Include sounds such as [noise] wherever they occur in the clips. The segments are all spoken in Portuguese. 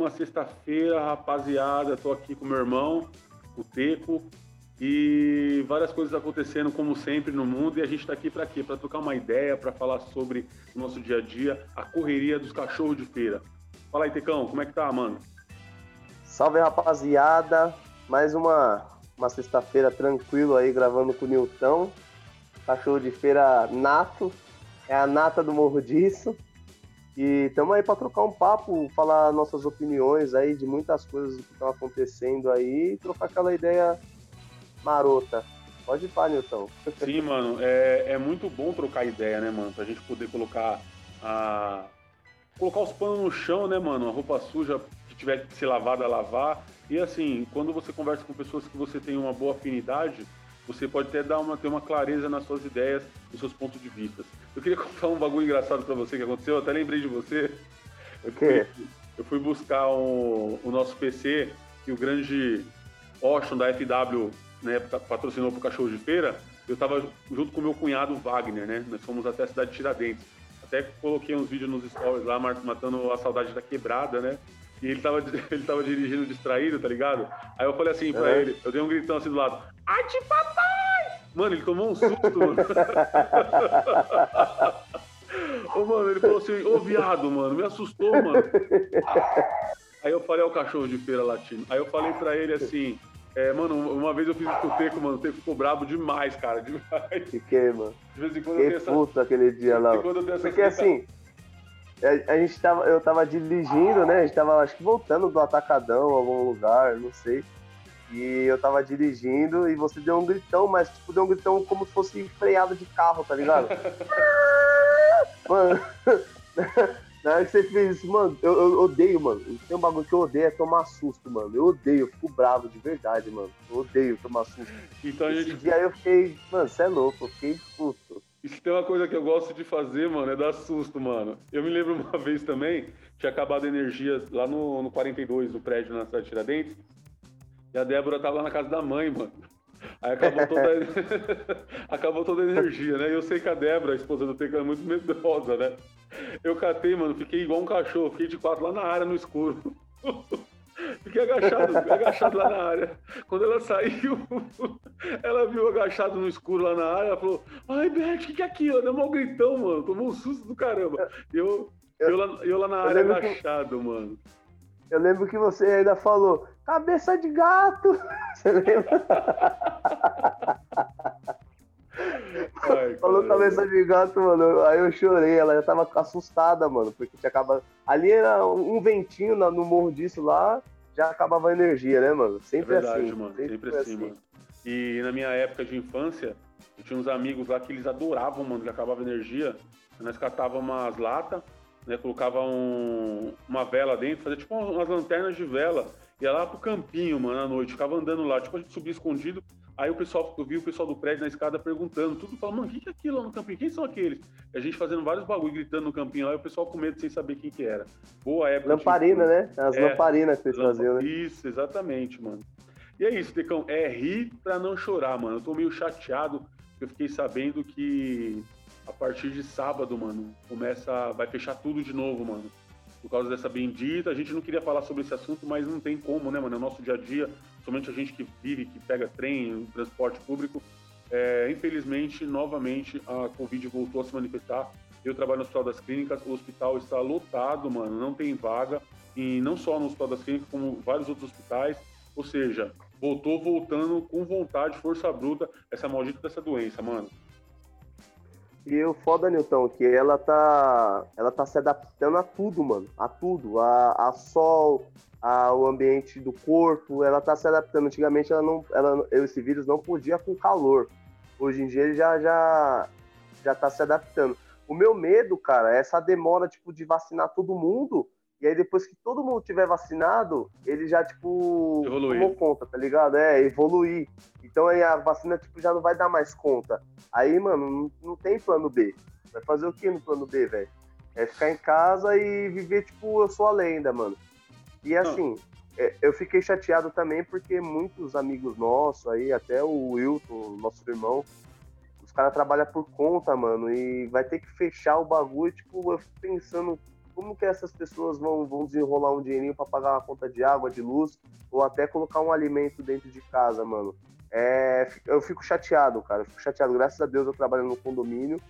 Uma sexta-feira, rapaziada. Tô aqui com meu irmão, o Teco, e várias coisas acontecendo como sempre no mundo. E a gente tá aqui para quê? Para trocar uma ideia, para falar sobre o nosso dia a dia, a correria dos cachorros de feira. Fala aí, Tecão, como é que tá, mano? Salve, rapaziada. Mais uma, uma sexta-feira tranquilo aí, gravando com o Nilton. Cachorro de feira nato. É a nata do Morro Disso. E estamos aí para trocar um papo, falar nossas opiniões aí de muitas coisas que estão acontecendo aí trocar aquela ideia marota. Pode ir para, Nilton. [laughs] Sim, mano, é, é muito bom trocar ideia, né, mano? Pra gente poder colocar a. Colocar os panos no chão, né, mano? A roupa suja que tiver que ser lavada, lavar. E assim, quando você conversa com pessoas que você tem uma boa afinidade, você pode até dar uma, ter uma clareza nas suas ideias, nos seus pontos de vista. Eu queria [laughs] contar um bagulho engraçado para você que aconteceu, eu até lembrei de você. O quê? Eu fui buscar um, o nosso PC e o grande Ocean da FW né, patrocinou pro Cachorro de Feira. Eu estava junto com o meu cunhado Wagner, né? Nós fomos até a cidade de Tiradentes. Até coloquei uns vídeos nos stories lá, matando a saudade da quebrada, né? E ele tava, [laughs] ele tava dirigindo distraído, tá ligado? Aí eu falei assim pra é. ele, eu dei um gritão assim do lado, ai de papai! Mano, ele tomou um susto, mano. [laughs] Ô, mano, ele falou assim, ô viado, mano, me assustou, mano. Aí eu falei ao cachorro de feira latino. Aí eu falei pra ele assim, é, mano, uma vez eu fiz isso com o Teco, mano. O Teco ficou brabo demais, cara. [laughs] Demais. Fiquei, mano. De vez em quando Fiquei eu tenho essa... aquele dia lá. Porque assim, a, a, gente tava, eu tava dirigindo, né? A gente tava, acho que voltando do Atacadão, algum lugar, não sei. E eu tava dirigindo e você deu um gritão, mas tipo, deu um gritão como se fosse freado de carro, tá ligado? [laughs] mano, [laughs] na hora que você fez isso, mano, eu, eu, odeio, mano. Tem um bagulho que eu odeio é tomar susto, mano. Eu odeio, eu fico bravo de verdade, mano. Eu odeio tomar susto. Então, Esse gente... dia eu fiquei, mano, você é louco, eu fiquei puto. Se tem uma coisa que eu gosto de fazer, mano, é dar susto, mano. Eu me lembro [laughs] uma vez também, tinha acabado a energia lá no, no 42, no prédio na cidade de Tiradentes. E a Débora tava na casa da mãe, mano. Aí acabou toda, [laughs] acabou toda a energia, né? E eu sei que a Débora, a esposa do Teco, é muito medrosa, né? Eu catei, mano, fiquei igual um cachorro, fiquei de quatro lá na área no escuro. [laughs] Fiquei agachado, agachado lá na área. Quando ela saiu, [laughs] ela viu agachado no escuro lá na área, ela falou, ai, Beth, o que, que é aquilo? Deu um gritão, mano, tomou um susto do caramba. Eu, eu, eu, lá, eu lá na área agachado, que... mano. Eu lembro que você ainda falou, cabeça de gato. [laughs] Você lembra? Ai, [laughs] Falou cabeça de gato, mano. Aí eu chorei, ela já tava assustada, mano, porque tinha acabado. Ali era um ventinho no morro disso lá, já acabava a energia, né, mano? Sempre é verdade, assim. Mano. Sempre, sempre assim, assim, mano. E na minha época de infância, eu tinha uns amigos lá que eles adoravam, mano, que acabava a energia. Nós catávamos umas latas, né? Colocava um, uma vela dentro, fazia tipo umas lanternas de vela. Ia lá pro campinho, mano, à noite, ficava andando lá, tipo, a gente subia escondido, Aí o pessoal, eu vi o pessoal do prédio na escada perguntando, tudo falando, mano, o que é aquilo lá no campinho? Quem são aqueles? E a gente fazendo vários bagulho, gritando no campinho lá, e o pessoal com medo sem saber quem que era. Boa época. Lamparina, tipo, né? As é, lamparinas que vocês lamp... faziam, né? Isso, exatamente, mano. E é isso, Decão, é rir pra não chorar, mano. Eu tô meio chateado, porque eu fiquei sabendo que a partir de sábado, mano, começa, vai fechar tudo de novo, mano por causa dessa bendita. A gente não queria falar sobre esse assunto, mas não tem como, né, mano? É o nosso dia a dia, somente a gente que vive, que pega trem, transporte público. É, infelizmente, novamente, a Covid voltou a se manifestar. Eu trabalho no Hospital das Clínicas, o hospital está lotado, mano, não tem vaga. E não só no Hospital das Clínicas, como vários outros hospitais. Ou seja, voltou voltando com vontade, força bruta, essa maldita dessa doença, mano. E o foda, Newton, que ela tá, ela tá se adaptando a tudo, mano. A tudo. A, a sol, ao ambiente do corpo. Ela tá se adaptando. Antigamente, ela não, ela, esse vírus não podia com calor. Hoje em dia, ele já, já, já tá se adaptando. O meu medo, cara, é essa demora, tipo, de vacinar todo mundo. E aí, depois que todo mundo tiver vacinado, ele já, tipo, evoluir. tomou conta, tá ligado? É, evoluir. Então aí a vacina, tipo, já não vai dar mais conta. Aí, mano, não, não tem plano B. Vai fazer o que no plano B, velho? É ficar em casa e viver, tipo, eu sou a lenda, mano. E assim, é, eu fiquei chateado também porque muitos amigos nossos aí, até o Wilton, nosso irmão, os caras trabalham por conta, mano, e vai ter que fechar o bagulho, tipo, eu fico pensando, como que essas pessoas vão, vão desenrolar um dinheirinho para pagar uma conta de água, de luz, ou até colocar um alimento dentro de casa, mano? É, eu fico chateado, cara. Eu fico chateado. Graças a Deus eu trabalho no condomínio.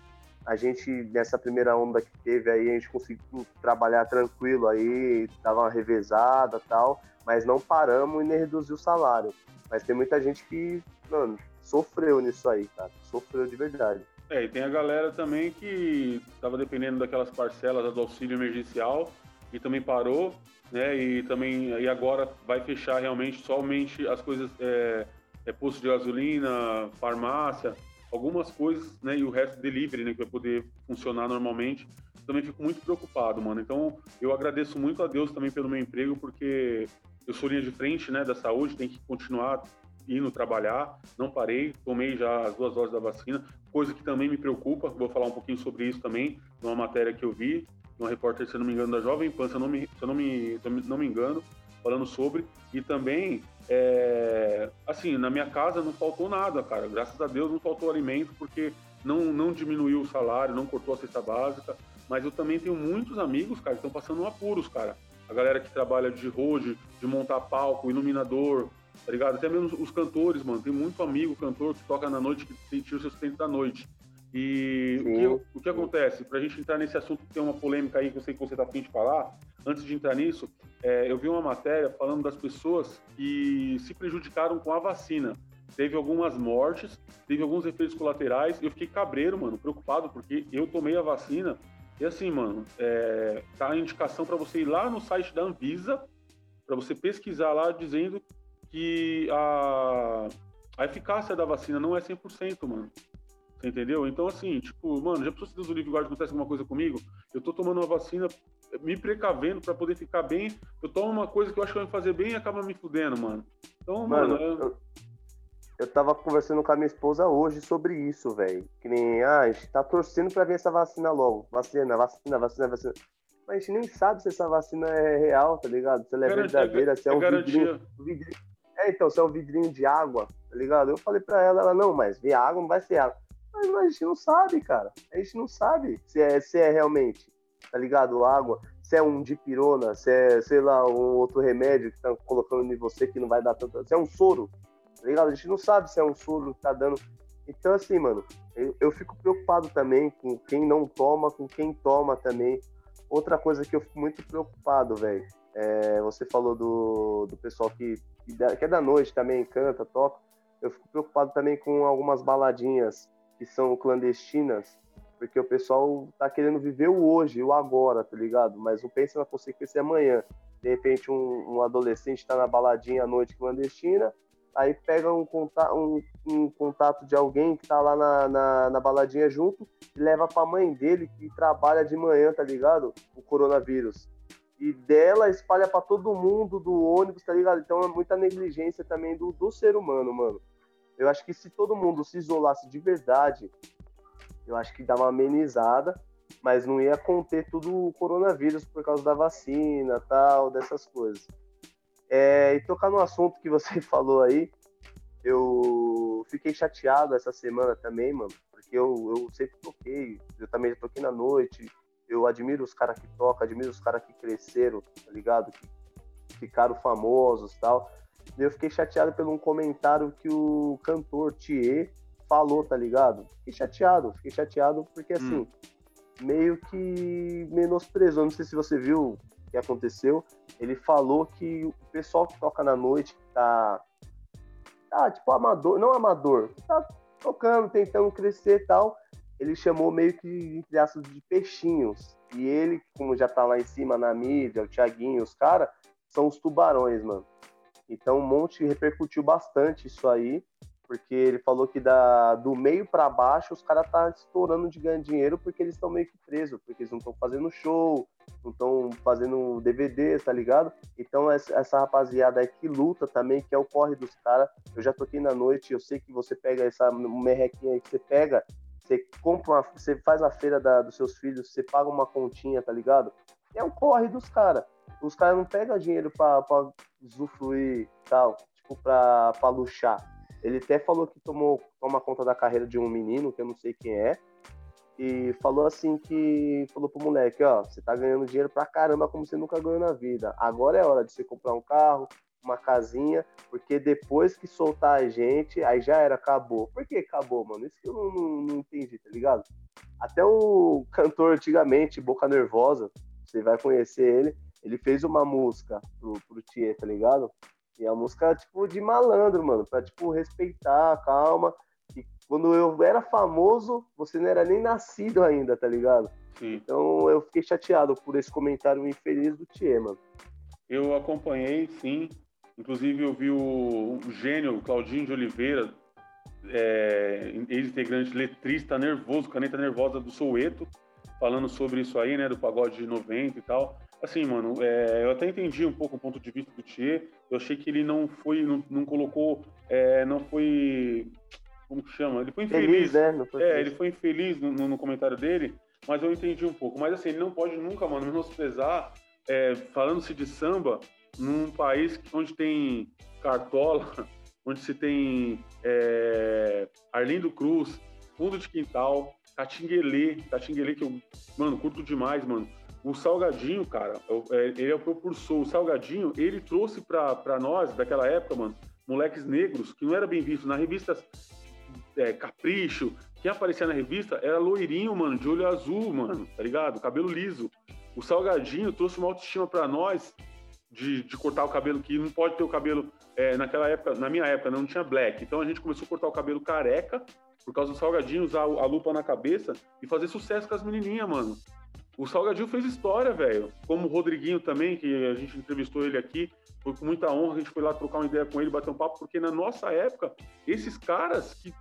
A gente, nessa primeira onda que teve aí, a gente conseguiu trabalhar tranquilo aí, dava uma revezada tal, mas não paramos e nem reduziu o salário. Mas tem muita gente que, mano, sofreu nisso aí, cara. Sofreu de verdade. É, e tem a galera também que estava dependendo daquelas parcelas do auxílio emergencial e também parou, né? E também e agora vai fechar realmente somente as coisas é, é posto de gasolina, farmácia, algumas coisas, né? E o resto delivery, né? Que vai poder funcionar normalmente. Também fico muito preocupado, mano. Então eu agradeço muito a Deus também pelo meu emprego, porque eu sou linha de frente, né? Da saúde, tem que continuar indo trabalhar, não parei, tomei já as duas doses da vacina, coisa que também me preocupa, vou falar um pouquinho sobre isso também, numa matéria que eu vi, uma repórter, se não me engano, da Jovem Pan, se eu não me, se eu não me, se eu não me engano, falando sobre, e também, é, assim, na minha casa não faltou nada, cara, graças a Deus não faltou alimento, porque não, não diminuiu o salário, não cortou a cesta básica, mas eu também tenho muitos amigos, cara, que estão passando apuros, cara, a galera que trabalha de road, de montar palco, iluminador, tá ligado? Até mesmo os cantores, mano. Tem muito amigo cantor que toca na noite, que tem seus sustento da noite. E o que, o que, acontece? Pra gente entrar nesse assunto, que tem uma polêmica aí que eu sei que você tá afim de falar, antes de entrar nisso, é, eu vi uma matéria falando das pessoas que se prejudicaram com a vacina. Teve algumas mortes, teve alguns efeitos colaterais. Eu fiquei cabreiro, mano, preocupado, porque eu tomei a vacina. E assim, mano, é, tá a indicação para você ir lá no site da Anvisa, para você pesquisar lá dizendo que a, a eficácia da vacina não é 100%, mano. Você entendeu? Então, assim, tipo, mano, já pensou se Deus do livre guarda acontece alguma coisa comigo? Eu tô tomando uma vacina, me precavendo para poder ficar bem. Eu tomo uma coisa que eu acho que vai me fazer bem e acaba me fudendo, mano. Então, mano. mano eu... eu tava conversando com a minha esposa hoje sobre isso, velho. Que nem, ah, a gente tá torcendo pra ver essa vacina logo. Vacina, vacina, vacina, vacina mas a gente nem sabe se essa vacina é real, tá ligado? Se ela é garantia, verdadeira, se é, é um vidrinho, vidrinho, é, então, se é um vidrinho de água, tá ligado? Eu falei pra ela, ela, não, mas ver água não vai ser água. Mas, mas, a gente não sabe, cara. A gente não sabe se é, se é realmente, tá ligado? Água, se é um dipirona, se é, sei lá, um outro remédio que estão colocando em você que não vai dar tanto. Se é um soro, tá ligado? A gente não sabe se é um soro que tá dando. Então, assim, mano, eu, eu fico preocupado também com quem não toma, com quem toma também. Outra coisa que eu fico muito preocupado, velho. É, você falou do, do pessoal que que é da noite também, canta, toca. Eu fico preocupado também com algumas baladinhas que são clandestinas, porque o pessoal tá querendo viver o hoje, o agora, tá ligado? Mas não pensa na consequência amanhã. De repente, um, um adolescente tá na baladinha à noite clandestina, aí pega um, contato, um, um contato de alguém que tá lá na, na, na, baladinha junto e leva pra mãe dele que trabalha de manhã, tá ligado? O coronavírus e dela espalha para todo mundo do ônibus, tá ligado? Então é muita negligência também do, do ser humano, mano. Eu acho que se todo mundo se isolasse de verdade, eu acho que dá uma amenizada, mas não ia conter tudo o coronavírus por causa da vacina, tal, dessas coisas. É, e tocar no assunto que você [laughs] falou aí, eu fiquei chateado essa semana também, mano, porque eu, eu sempre toquei, eu também toquei na noite, eu admiro os caras que tocam, admiro os caras que cresceram, tá ligado? Que ficaram famosos tal. E eu fiquei chateado pelo um comentário que o cantor Thier falou, tá ligado? Fiquei chateado, fiquei chateado porque assim, hum. meio que menosprezou. Não sei se você viu que aconteceu. Ele falou que o pessoal que toca na noite, que tá. Tá, tipo, amador, não amador, tá tocando, tentando crescer e tal ele chamou meio que, entre aspas, de peixinhos. E ele, como já tá lá em cima na mídia, o Thiaguinho, os caras, são os tubarões, mano. Então o Monte repercutiu bastante isso aí, porque ele falou que da, do meio para baixo os caras tá estourando de ganhar dinheiro porque eles estão meio que presos, porque eles não estão fazendo show, não estão fazendo DVD, tá ligado? Então essa, rapaziada aí que luta também, que é o corre dos caras, eu já toquei na noite, eu sei que você pega essa merrequinha aí que você pega, você compra uma, você faz a feira da, dos seus filhos, você paga uma continha, tá ligado? É o corre dos caras. Os caras não pegam dinheiro pra, usufruir tal, tipo, pra, pra luxar. Ele até falou que tomou toma conta da carreira de um menino, que eu não sei quem é. e falou assim que falou pro moleque, ó, você tá ganhando dinheiro pra caramba como você nunca ganhou na vida. Agora é hora de você comprar um carro, uma casinha, porque depois que soltar a gente, aí já era, acabou. Por que acabou, mano? Isso que eu não, não, não entendi, tá ligado? Até o cantor antigamente, Boca Nervosa, você vai conhecer ele, ele fez uma música pro, pro Thier, tá ligado? E a música, tipo, de malandro, mano, pra, tipo, respeitar, calma. E quando eu era famoso, você não era nem nascido ainda, tá ligado? Sim. Então eu fiquei chateado por esse comentário infeliz do Thier, mano. Eu acompanhei, sim. Inclusive, eu vi o, o gênio Claudinho de Oliveira, é, ex-integrante letrista nervoso, caneta nervosa do Soueto, falando sobre isso aí, né, do pagode de 90 e tal. Assim, mano, é, eu até entendi um pouco o ponto de vista do Thier. Eu achei que ele não foi, não, não colocou, é, não foi, como que chama? Ele foi infeliz. Feliz, né? Foi é, ele foi infeliz no, no, comentário dele, mas eu entendi um pouco. Mas assim, ele não pode nunca, mano, menosprezar, é, falando-se de samba, num país onde tem Cartola, [laughs] onde se tem é, Arlindo Cruz, Fundo de Quintal, Catinguelê, Catinguelê que eu, mano, curto demais, mano. O Salgadinho, cara, é, ele é o propulsor. O Salgadinho, ele trouxe pra nós, daquela época, mano, moleques negros, que não era bem visto. Na revista é, Capricho, quem aparecia na revista era loirinho, mano, de olho azul, mano, tá ligado? Cabelo liso. O Salgadinho trouxe uma autoestima para nós de, de, cortar o cabelo, que não pode ter o cabelo. É, naquela época, na minha época, não tinha black. Então a gente começou a cortar o cabelo careca, por causa do Salgadinho, usar a lupa na cabeça e fazer sucesso com as menininhas, mano. O Salgadinho fez história, velho. Como o Rodriguinho também, que a gente entrevistou ele aqui. Foi com muita honra, a gente foi lá trocar uma ideia com ele, bater um papo, porque na nossa época, esses caras que,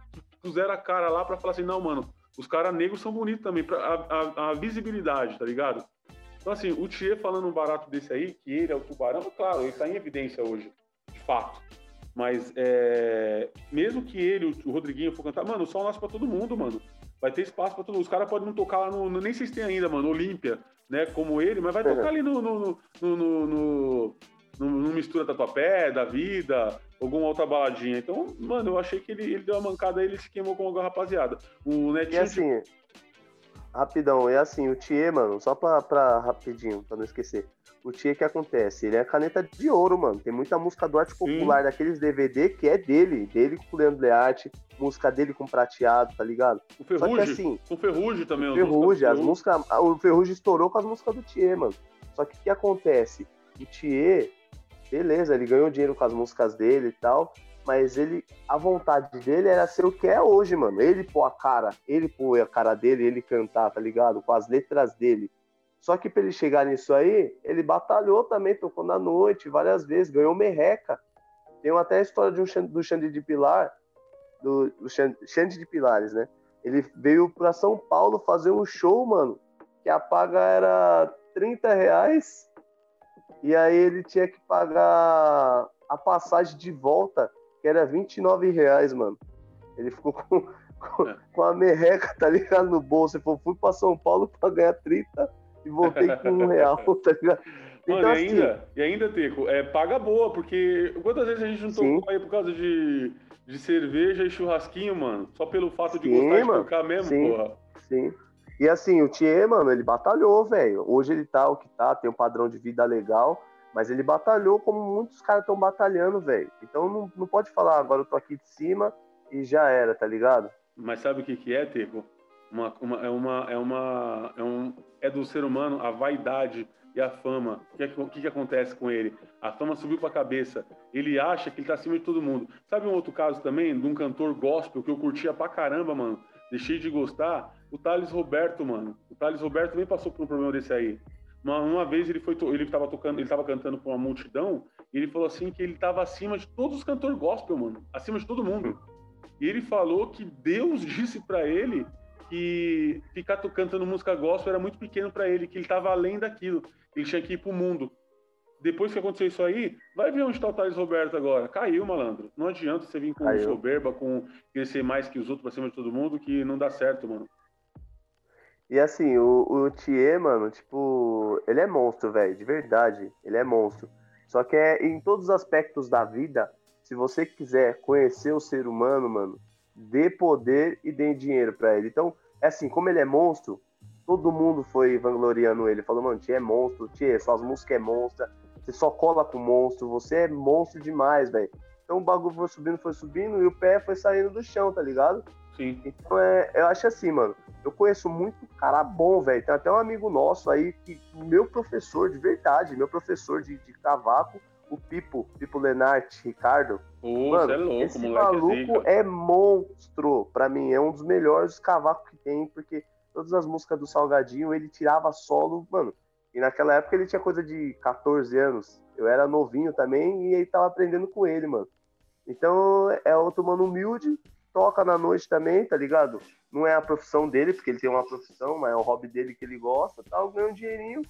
puseram a cara lá para falar assim, não, mano, os caras negros são bonitos também, pra, a, a, a visibilidade, tá ligado? Então, assim, o Thier falando um barato desse aí, que ele é o tubarão, claro, ele está em evidência hoje, de fato. Mas é, mesmo que ele, o Rodriguinho, for cantar, mano, o sol nasce pra todo mundo, mano. Vai ter espaço pra todo mundo. Os caras podem não tocar lá no, no. Nem sei se tem ainda, mano, Olímpia, né? Como ele, mas vai tocar ali no. no, no, no, no no, Mistura Tatuapé, da Vida, alguma outra baladinha. Então, mano, eu achei que ele, ele deu uma mancada aí, ele se queimou com alguma rapaziada. O Netinho. E assim, Rapidão, é assim, o Thier, mano, só pra, pra rapidinho, pra não esquecer. O Thier que acontece? Ele é caneta de ouro, mano. Tem muita música do arte popular Sim. daqueles DVD que é dele, dele com o Leandro Learte, música dele com prateado, tá ligado? O Ferrugem, Só que assim. O Ferrugem também, o Ferrugem, as músicas. O Ferrugem estourou com as músicas do Thier, mano. Só que o que acontece? O Thier, beleza, ele ganhou dinheiro com as músicas dele e tal mas ele, a vontade dele era ser o que é hoje, mano. Ele pôr a cara, ele pôr a cara dele, ele cantar, tá ligado? Com as letras dele. Só que pra ele chegar nisso aí, ele batalhou também, tocou na noite várias vezes, ganhou merreca. Tem até a história de um, do Xande de Pilar, do, do Xande de Pilares, né? Ele veio pra São Paulo fazer um show, mano, que a paga era 30 reais, e aí ele tinha que pagar a passagem de volta que era 29 reais, mano. Ele ficou com, com, é. com a merreca, tá ligado, no bolso. Ele falou, fui pra São Paulo pra ganhar 30 e voltei com um real, [laughs] tá ligado? Então, Mano, e assim, ainda, e ainda, Teco, é paga boa, porque quantas vezes a gente não tocou aí por causa de, de cerveja e churrasquinho, mano? Só pelo fato de sim, gostar mano, de tocar mesmo, sim, porra. Sim. E assim, o Thier, mano, ele batalhou, velho. Hoje ele tá o que tá, tem um padrão de vida legal. Mas ele batalhou como muitos caras estão batalhando, velho. Então não, não pode falar, agora eu tô aqui de cima e já era, tá ligado? Mas sabe o que, que é, Teco? Uma, uma, é uma. É uma. É, um, é do ser humano a vaidade e a fama. O que, que, que, acontece com ele? A fama subiu pra cabeça. Ele acha que ele tá acima de todo mundo. Sabe um outro caso também, de um cantor gospel que eu curtia pra caramba, mano? Deixei de gostar. O Thales Roberto, mano. O Thales Roberto também passou por um problema desse aí. Uma, uma vez ele foi ele estava tocando, ele estava cantando para uma multidão e ele falou assim que ele estava acima de todos os cantores gospel, mano, acima de todo mundo. E ele falou que Deus disse para ele que ficar cantando música gospel era muito pequeno para ele, que ele estava além daquilo, ele tinha que ir pro mundo. Depois que aconteceu isso aí, vai ver onde está o Thales Roberto agora. Caiu, malandro. Não adianta você vir com Caiu. soberba, com crescer mais que os outros para cima de todo mundo, que não dá certo, mano. E assim, o, o Thier, mano, tipo, ele é monstro, velho, de verdade. Ele é monstro. Só que é em todos os aspectos da vida, se você quiser conhecer o ser humano, mano, dê poder e dê dinheiro para ele. Então, é assim, como ele é monstro, todo mundo foi vangloriando ele. Falou, mano, Tia é monstro, Tia, suas músicas é monstro, você só cola com monstro, você é monstro demais, velho. Então o bagulho foi subindo, foi subindo e o pé foi saindo do chão, tá ligado? Sim. Então é, eu acho assim, mano. Eu conheço muito cara bom, velho. Tem até um amigo nosso aí, que meu professor de verdade, meu professor de, de cavaco, o Pipo, Pipo Lenart, Ricardo. Pô, mano, é louco, esse maluco é, é monstro. Pra mim, é um dos melhores cavacos que tem, porque todas as músicas do Salgadinho ele tirava solo, mano. E naquela época ele tinha coisa de 14 anos. Eu era novinho também e ele tava aprendendo com ele, mano. Então é outro mano humilde, toca na noite também, tá ligado? Não é a profissão dele, porque ele tem uma profissão, mas é o hobby dele que ele gosta, tal, ganha um dinheirinho.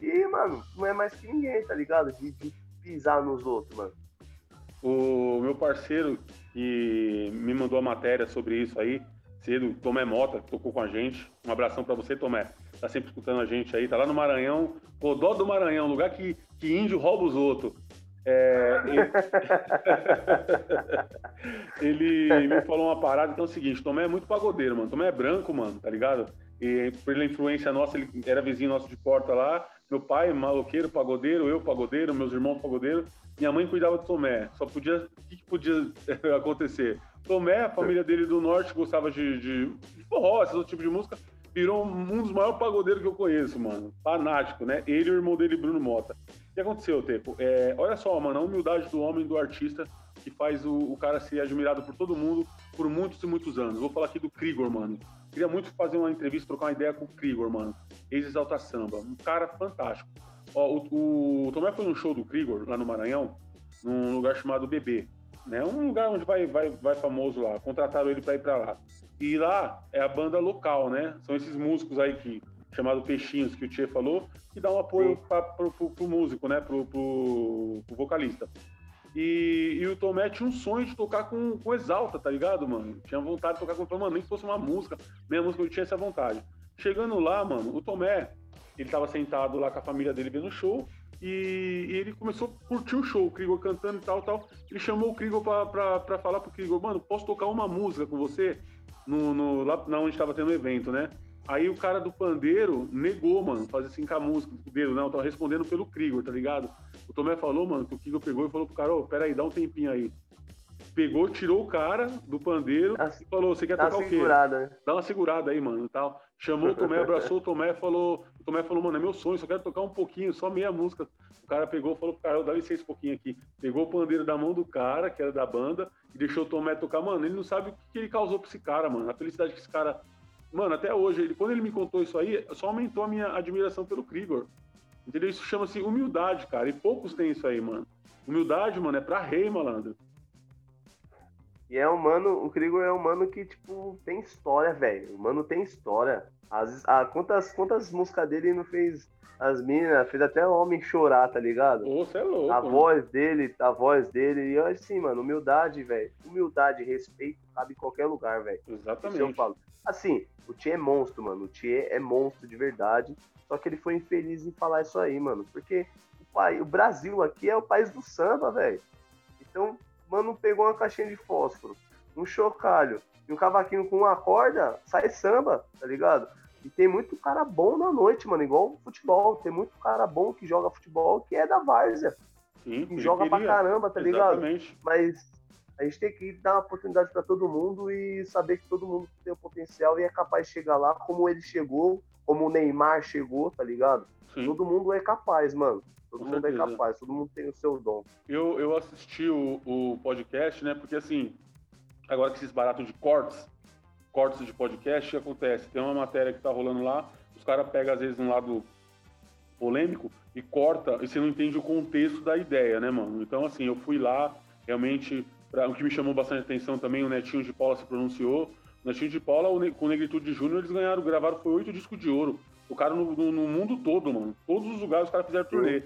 E, mano, não é mais que ninguém, tá ligado? De, de pisar nos outros, mano. O meu parceiro que me mandou a matéria sobre isso aí, cedo, Tomé Mota, que tocou com a gente. Um abração para você, Tomé. Tá sempre escutando a gente aí, tá lá no Maranhão, Codó do Maranhão, lugar que, que índio rouba os outros. É, ele... [laughs] ele, me falou uma parada que é o seguinte: Tomé é muito pagodeiro, mano. Tomé é branco, mano, tá ligado? E pela influência nossa, ele era vizinho nosso de porta lá. Meu pai, maloqueiro, pagodeiro, eu, pagodeiro, meus irmãos, pagodeiro. Minha mãe cuidava do Tomé. Só podia. O que, podia [laughs] acontecer? Tomé, a família dele do norte, gostava de, de, de forró, esse outro tipo de música. Virou um dos maiores pagodeiros que eu conheço, mano. Fanático, né? Ele e o irmão dele, Bruno Mota que aconteceu, Teco? É, olha só, mano, a humildade do homem, do artista, que faz o, o, cara ser admirado por todo mundo por muitos e muitos anos. Vou falar aqui do Krigor, mano. Queria muito fazer uma entrevista, trocar uma ideia com o Krigor, mano. Ex-Exalta Samba. Um cara fantástico. Ó, o, o Tomé foi num show do Krigor, lá no Maranhão, num lugar chamado BB. Né? Um lugar onde vai, vai, vai famoso lá. Contrataram ele para ir para lá. E lá é a banda local, né? São esses músicos aí que chamado Peixinhos, que o Tia falou, que dá um apoio para pro, pro, pro, músico, né? Pro, pro, pro vocalista. E, e, o Tomé tinha um sonho de tocar com, com Exalta, tá ligado, mano? Tinha vontade de tocar com mano, nem que fosse uma música, minha música eu tinha essa vontade. Chegando lá, mano, o Tomé, ele tava sentado lá com a família dele vendo o show, e, e, ele começou a curtir o show, o Krigor cantando e tal, tal. Ele chamou o Krigor pra, pra, pra falar pro Krigor, mano, posso tocar uma música com você? No, no, lá onde estava tendo o evento, né? Aí o cara do pandeiro negou, mano, fazer assim com a música do dedo, não, tava respondendo pelo Krigor, tá ligado? O Tomé falou, mano, que o Krigor pegou e falou pro cara, ô, oh, peraí, dá um tempinho aí. Pegou, tirou o cara do pandeiro e falou, você quer tocar o quê? Né? Dá uma segurada aí, mano, tal. Chamou o Tomé, abraçou o Tomé, falou, o Tomé falou, mano, é meu sonho, só quero tocar um pouquinho, só meia música. O cara pegou, falou pro cara, dá licença um pouquinho aqui. Pegou o pandeiro da mão do cara, que era da banda, e deixou o Tomé tocar. Mano, ele não sabe o que ele causou pra esse cara, mano. A felicidade que esse cara Mano, até hoje, ele, quando ele me contou isso aí, só aumentou a minha admiração pelo Krigor. Entendeu? Isso chama-se humildade, cara. E poucos têm isso aí, mano. Humildade, mano, é pra rei, malandro. E é um mano, o Krigor é um mano que, tipo, tem história, velho. O mano tem história. As, a, quantas, quantas músicas dele não fez as minas, fez até o homem chorar, tá ligado? Você é louco. A mano. voz dele, a voz dele. E assim, mano, humildade, velho. Humildade, respeito, cabe em qualquer lugar, velho. Exatamente. Isso eu falo. Assim, o Tchê é monstro, mano. O Tchê é monstro de verdade. Só que ele foi infeliz em falar isso aí, mano. Porque o, pai, o Brasil aqui é o país do samba, velho. Então, mano, pegou uma caixinha de fósforo, um chocalho e um cavaquinho com uma corda, sai samba, tá ligado? E tem muito cara bom na noite, mano, igual futebol. Tem muito cara bom que joga futebol que é da várzea. Sim, que joga queria. pra caramba, tá ligado? Exatamente. Mas a gente tem que dar uma oportunidade para todo mundo e saber que todo mundo tem o potencial e é capaz de chegar lá como ele chegou, como o Neymar chegou, tá ligado? Sim. Todo mundo é capaz, mano. Todo Com mundo é certeza. é capaz, todo mundo tem o seu dom. Eu, eu assisti o, o podcast, né? Porque assim, agora que esses baratos de cortes, cortes de podcast, o que acontece? Tem uma matéria que tá rolando lá, os caras pegam às vezes um lado polêmico e corta, e você não entende o contexto da ideia, né, mano? Então, assim, eu fui lá, realmente Pra, o que me chamou bastante atenção também, o Netinho de Paula se pronunciou. O Netinho de Paula, o, com o Negritude Júnior, eles ganharam, gravaram, foi oito discos de ouro. O cara no, no, no, mundo todo, mano. Todos os lugares os caras fizeram turnê.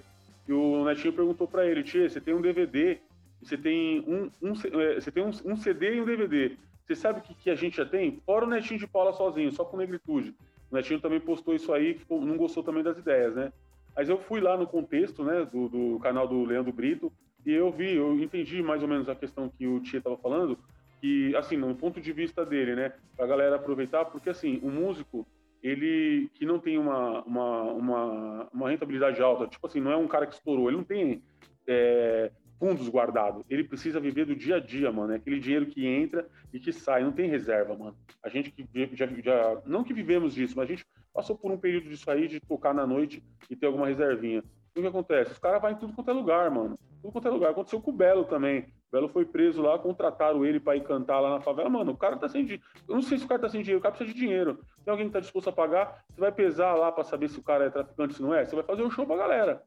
E o Netinho perguntou pra ele, Tia, você tem um DVD, você tem um, um, é, você tem um, um, CD e um DVD. Você sabe o que, que a gente já tem? Fora o Netinho de Paula sozinho, só com Negritude. O Netinho também postou isso aí, ficou, não gostou também das ideias, né? Mas eu fui lá no contexto, né, do, do canal do Leandro Brito, e eu vi, eu entendi mais ou menos a questão que o Tia estava falando, que, assim, no ponto de vista dele, né, pra galera aproveitar, porque assim, o músico, ele que não tem uma, uma, uma, uma rentabilidade alta, tipo assim, não é um cara que estourou, ele não tem é, fundos guardados, ele precisa viver do dia a dia, mano, é aquele dinheiro que entra e que sai, não tem reserva, mano. A gente que já, já não que vivemos disso, mas a gente passou por um período disso aí, de tocar na noite e ter alguma reservinha. O que acontece? Os caras vão em tudo quanto é lugar, mano. Tudo quanto é lugar. Aconteceu com o Belo também. O Belo foi preso lá, contrataram ele para ir cantar lá na favela. Mano, o cara tá sem dinheiro. Eu não sei se o cara tá sem dinheiro, o cara precisa de dinheiro. Tem alguém que tá disposto a pagar, você vai pesar lá para saber se o cara é traficante, se não é. Você vai fazer um show pra galera.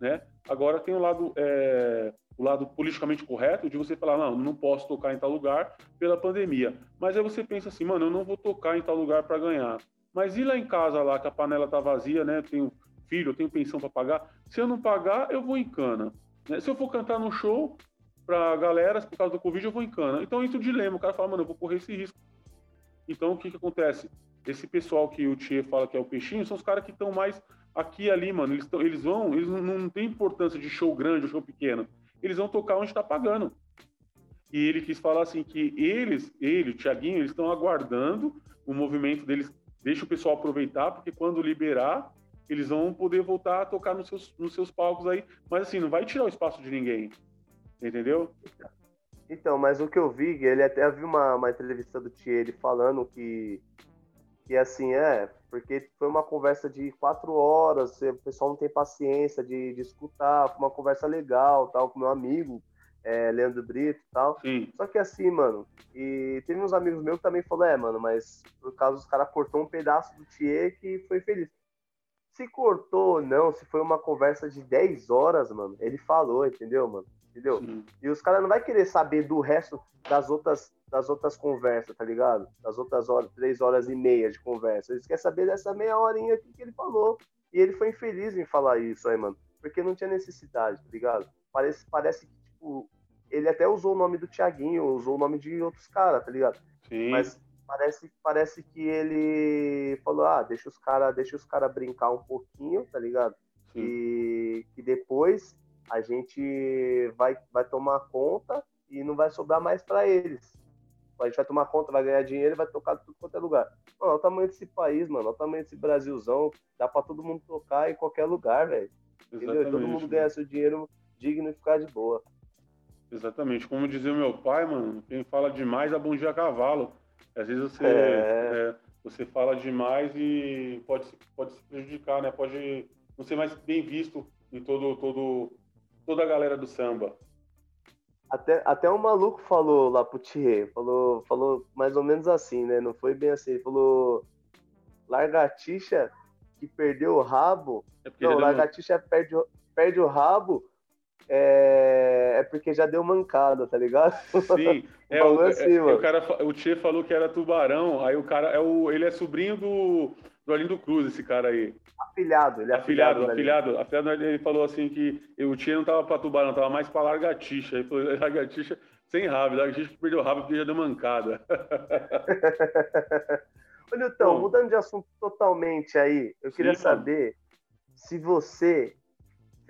Né? Agora tem o lado, é, o lado politicamente correto de você falar, não, não posso tocar em tal lugar pela pandemia. Mas aí você pensa assim, mano, eu não vou tocar em tal lugar para ganhar. Mas ir lá em casa lá, que a panela tá vazia, né? Tenho filho, eu tenho pensão para pagar. Se eu não pagar, eu vou em cana. Né? Se eu for cantar no show pra galera, por causa do Covid, eu vou em cana. Então entra o dilema, o cara fala, mano, eu vou correr esse risco. Então o que que acontece? Esse pessoal que o Tchê fala que é o peixinho, são os caras que estão mais aqui e ali, mano. Eles, tão, eles vão, eles não, não tem importância de show grande ou show pequeno. Eles vão tocar onde está pagando. E ele quis falar assim que eles, ele, o Thiaguinho, eles estão aguardando o movimento deles deixa o pessoal aproveitar, porque quando liberar, eles vão poder voltar a tocar nos seus, nos seus palcos aí. Mas assim, não vai tirar o espaço de ninguém. Entendeu? Então, mas o que eu vi, ele até viu uma, uma entrevista do Thierry falando que, que assim, é, porque foi uma conversa de quatro horas, o pessoal não tem paciência de, de escutar, foi uma conversa legal, tal, com meu amigo, é, Leandro Brito e tal. Sim. Só que assim, mano, e teve uns amigos meus que também falaram, é, mano, mas por causa dos caras cortou um pedaço do Thier que foi feliz. Se cortou ou não, se foi uma conversa de 10 horas, mano, ele falou, entendeu, mano? Entendeu? Sim. E os caras não vai querer saber do resto das outras, das outras conversas, tá ligado? Das outras horas, três horas e meia de conversa. Eles querem saber dessa meia horinha aqui que ele falou. E ele foi infeliz em falar isso aí, mano. Porque não tinha necessidade, tá ligado? Parece, parece que tipo, ele até usou o nome do Thiaguinho, usou o nome de outros caras, tá ligado? Sim. Mas parece, parece que ele falou, ah, deixa os caras deixa os cara brincar um pouquinho, tá ligado? Sim. E que depois a gente vai, vai tomar conta e não vai sobrar mais para eles. A gente vai tomar conta, vai ganhar dinheiro e vai tocar tudo quanto é lugar. Mano, olha o tamanho desse país, mano. Olha o tamanho desse Brasilzão. Dá pra todo mundo tocar em qualquer lugar, velho. Entendeu? Todo mundo ganha seu dinheiro digno e ficar de boa. Exatamente. Como dizia o meu pai, mano, quem fala demais dá bom dia a cavalo. Às vezes você, É. é, você fala demais e pode, se- pode se prejudicar, né? Pode não ser mais bem visto em todo, todo, toda a galera do samba. Até, até um maluco falou lá pro Thier, falou, falou mais ou menos assim, né? Não foi bem assim. Ele falou: Largatixa que perdeu o rabo. É Não, uma- Largatixa perde, perde o rabo é, é porque já deu mancada, tá ligado? Sim, [laughs] é, o, assim, é- mano. o cara, o Tchê falou que era tubarão, aí o cara é o, ele é sobrinho do, do Arlindo Cruz, esse cara aí. Afilhado, ele é Afilhado, afilhado. afilhado, afilhado, ele falou assim que o Tchê não tava pra tubarão, tava mais pra largatixa. Ele falou, [laughs] largatixa sem rabo, largatixa perdeu rabo porque já deu mancada. [laughs] Ô, Nilton, Bom. mudando de assunto totalmente aí, eu queria Sim, mano. saber se você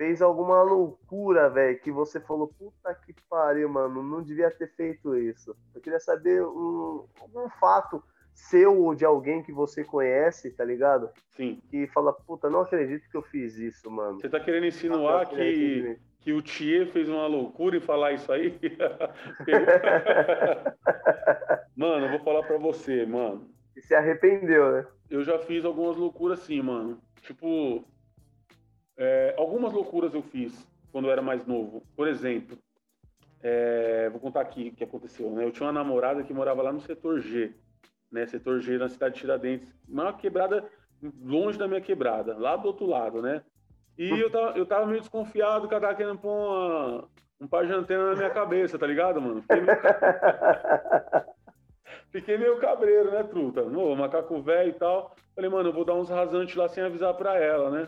fez alguma loucura, velho, que você falou, puta que pariu, mano, não devia ter feito isso. Eu queria saber um, algum fato seu ou de alguém que você conhece, tá ligado? Sim. Que fala, puta, não acredito que eu fiz isso, mano. Você tá querendo insinuar que, acredito. que o Thier fez uma loucura em falar isso aí? [laughs] mano, eu vou falar pra você, mano. E se arrependeu, né? Eu já fiz algumas loucuras sim, mano. Tipo, é, algumas loucuras eu fiz quando eu era mais novo. Por exemplo, é, vou contar aqui o que aconteceu. Né? Eu tinha uma namorada que morava lá no setor G, né? Setor G na cidade de Tiradentes, uma quebrada longe da minha quebrada, lá do outro lado, né? E eu tava, eu tava meio desconfiado que ela tava querendo pôr uma, um par de antena na minha cabeça, tá ligado, mano? Fiquei meio, [laughs] Fiquei meio cabreiro, né, truta? No macaco velho e tal. Falei, mano, eu vou dar uns rasantes lá sem avisar pra ela, né?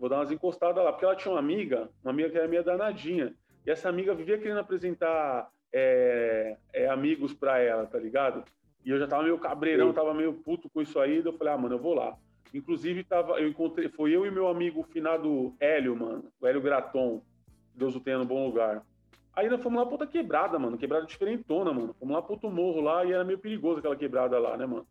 Vou dar umas encostadas lá. Porque ela tinha uma amiga, uma amiga que era minha danadinha. E essa amiga vivia querendo apresentar é, é, amigos pra ela, tá ligado? E eu já tava meio cabreirão, tava meio puto com isso aí. daí Eu falei, ah, mano, eu vou lá. Inclusive, tava, eu encontrei, foi eu e meu amigo finado Hélio, mano. O Hélio Graton. Deus o tenha no bom lugar. Aí nós fomos lá pra outra quebrada, mano. Quebrada diferentona, mano. Fomos lá pro outro morro lá e era meio perigoso aquela quebrada lá, né, mano?